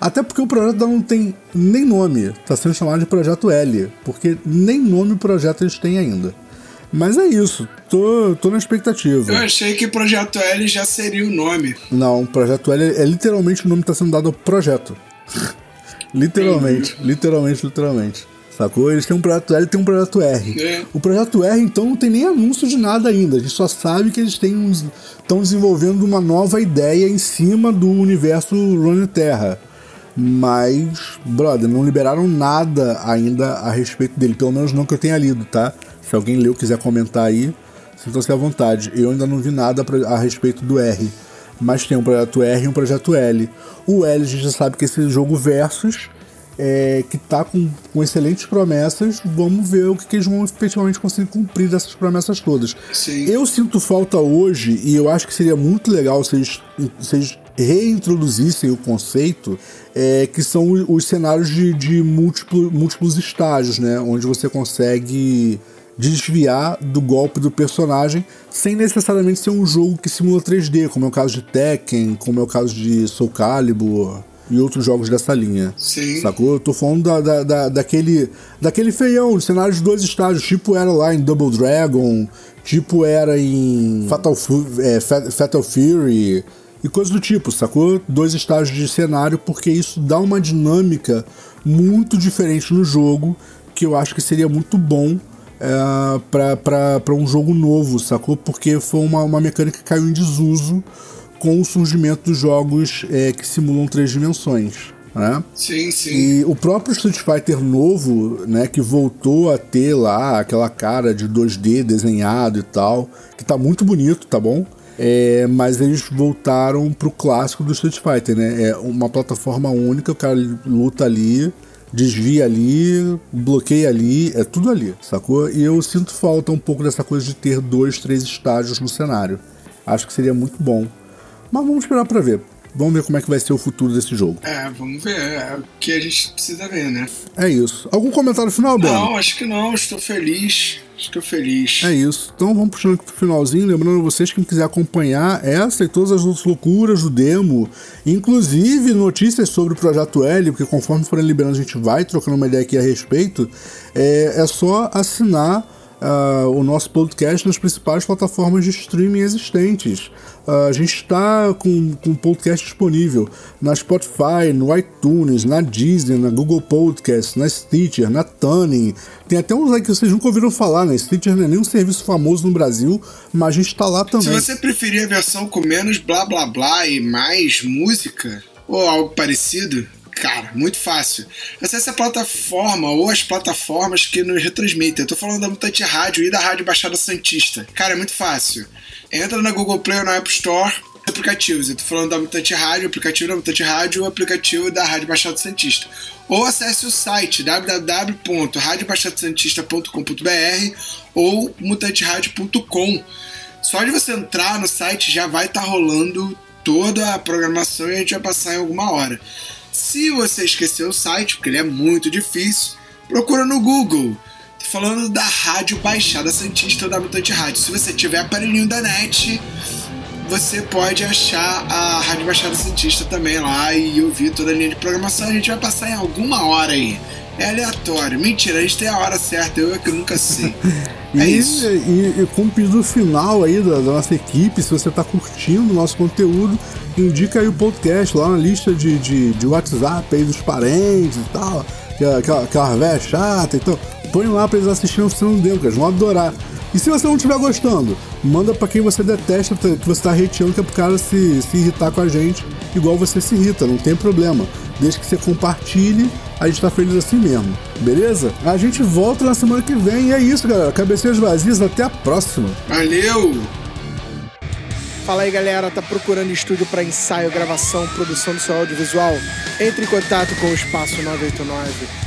Até porque o projeto não tem nem nome. Está sendo chamado de Projeto L. Porque nem nome o projeto eles têm ainda. Mas é isso. Tô, tô na expectativa. Eu achei que Projeto L já seria o nome. Não, Projeto L é, é literalmente o nome que está sendo dado ao projeto. literalmente, literalmente, literalmente. Sacou? Eles têm um projeto L e tem um projeto R. É. O projeto R, então, não tem nem anúncio de nada ainda. A gente só sabe que eles estão desenvolvendo uma nova ideia em cima do universo Rune Terra. Mas, brother, não liberaram nada ainda a respeito dele. Pelo menos não que eu tenha lido, tá? Se alguém leu quiser comentar aí, sintam-se à vontade. Eu ainda não vi nada a respeito do R. Mas tem um projeto R e um projeto L. O L a gente já sabe que esse jogo Versus, é, que tá com, com excelentes promessas. Vamos ver o que, que eles vão efetivamente conseguir cumprir dessas promessas todas. Sim. Eu sinto falta hoje, e eu acho que seria muito legal se eles, se eles reintroduzissem o conceito, é, que são os, os cenários de, de múltiplo- múltiplos estágios, né? Onde você consegue desviar do golpe do personagem sem necessariamente ser um jogo que simula 3D, como é o caso de Tekken, como é o caso de Soul Calibur e outros jogos dessa linha. Sim. Sacou? Eu tô falando da, da, da, daquele, daquele feião, cenário de dois estágios, tipo era lá em Double Dragon, tipo era em Fatal, é, Fatal Fury e coisas do tipo, sacou? Dois estágios de cenário, porque isso dá uma dinâmica muito diferente no jogo que eu acho que seria muito bom é, para um jogo novo, sacou? Porque foi uma, uma mecânica que caiu em desuso com o surgimento dos jogos é, que simulam três dimensões. Né? Sim, sim. E o próprio Street Fighter novo, né, que voltou a ter lá aquela cara de 2D desenhado e tal, que tá muito bonito, tá bom? É, mas eles voltaram pro clássico do Street Fighter, né? É uma plataforma única, o cara luta ali, desvia ali, bloqueia ali, é tudo ali, sacou? E eu sinto falta um pouco dessa coisa de ter dois, três estágios no cenário. Acho que seria muito bom. Mas vamos esperar para ver. Vamos ver como é que vai ser o futuro desse jogo. É, vamos ver. É o que a gente precisa ver, né? É isso. Algum comentário final, Ben? Não, acho que não. Estou feliz. Estou feliz. É isso. Então vamos puxando aqui pro finalzinho. Lembrando a vocês, quem quiser acompanhar essa e todas as outras loucuras do demo, inclusive notícias sobre o Projeto L, porque conforme forem liberando a gente vai trocando uma ideia aqui a respeito, é, é só assinar uh, o nosso podcast nas principais plataformas de streaming existentes. Uh, a gente está com, com o podcast disponível na Spotify, no iTunes, na Disney, na Google Podcast, na Stitcher, na Tuning. Tem até uns aí que vocês nunca ouviram falar, né? Stitcher não é nem um serviço famoso no Brasil, mas a gente está lá também. Se você preferir a versão com menos blá blá blá e mais música, ou algo parecido, Cara, muito fácil. Acesse a plataforma ou as plataformas que nos retransmitem. Eu tô falando da Mutante Rádio e da Rádio Baixada Santista. Cara, é muito fácil. Entra na Google Play ou na App Store aplicativos. Eu tô falando da Mutante Rádio, aplicativo da Mutante Rádio, o aplicativo da Rádio Baixada Santista. Ou acesse o site www.radiobaixadasantista.com.br ou mutanteradio.com. Só de você entrar no site já vai estar tá rolando toda a programação e a gente vai passar em alguma hora. Se você esqueceu o site, porque ele é muito difícil, procura no Google. Tô falando da Rádio Baixada Santista ou da Mutante Rádio. Se você tiver aparelhinho da net, você pode achar a Rádio Baixada Santista também lá e ouvir toda a linha de programação. A gente vai passar em alguma hora aí. É aleatório. Mentira, a gente tem a hora certa, eu é que nunca sei. É e, isso. E, e com o pedido final aí da, da, nossa equipe, se você está curtindo o nosso conteúdo, indica aí o podcast lá na lista de, de, de WhatsApp aí dos parentes e tal. Aquela, aquela velha chata, então põe lá para eles assistirem o Oficina do que eles vão adorar. E se você não estiver gostando, manda para quem você detesta, que você tá hateando, que é pro cara se, se irritar com a gente, igual você se irrita, não tem problema. Desde que você compartilhe, a gente tá feliz assim mesmo, beleza? A gente volta na semana que vem e é isso, galera. Cabeceiras vazias, até a próxima. Valeu! Fala aí galera, tá procurando estúdio para ensaio, gravação, produção do seu audiovisual? Entre em contato com o Espaço 989.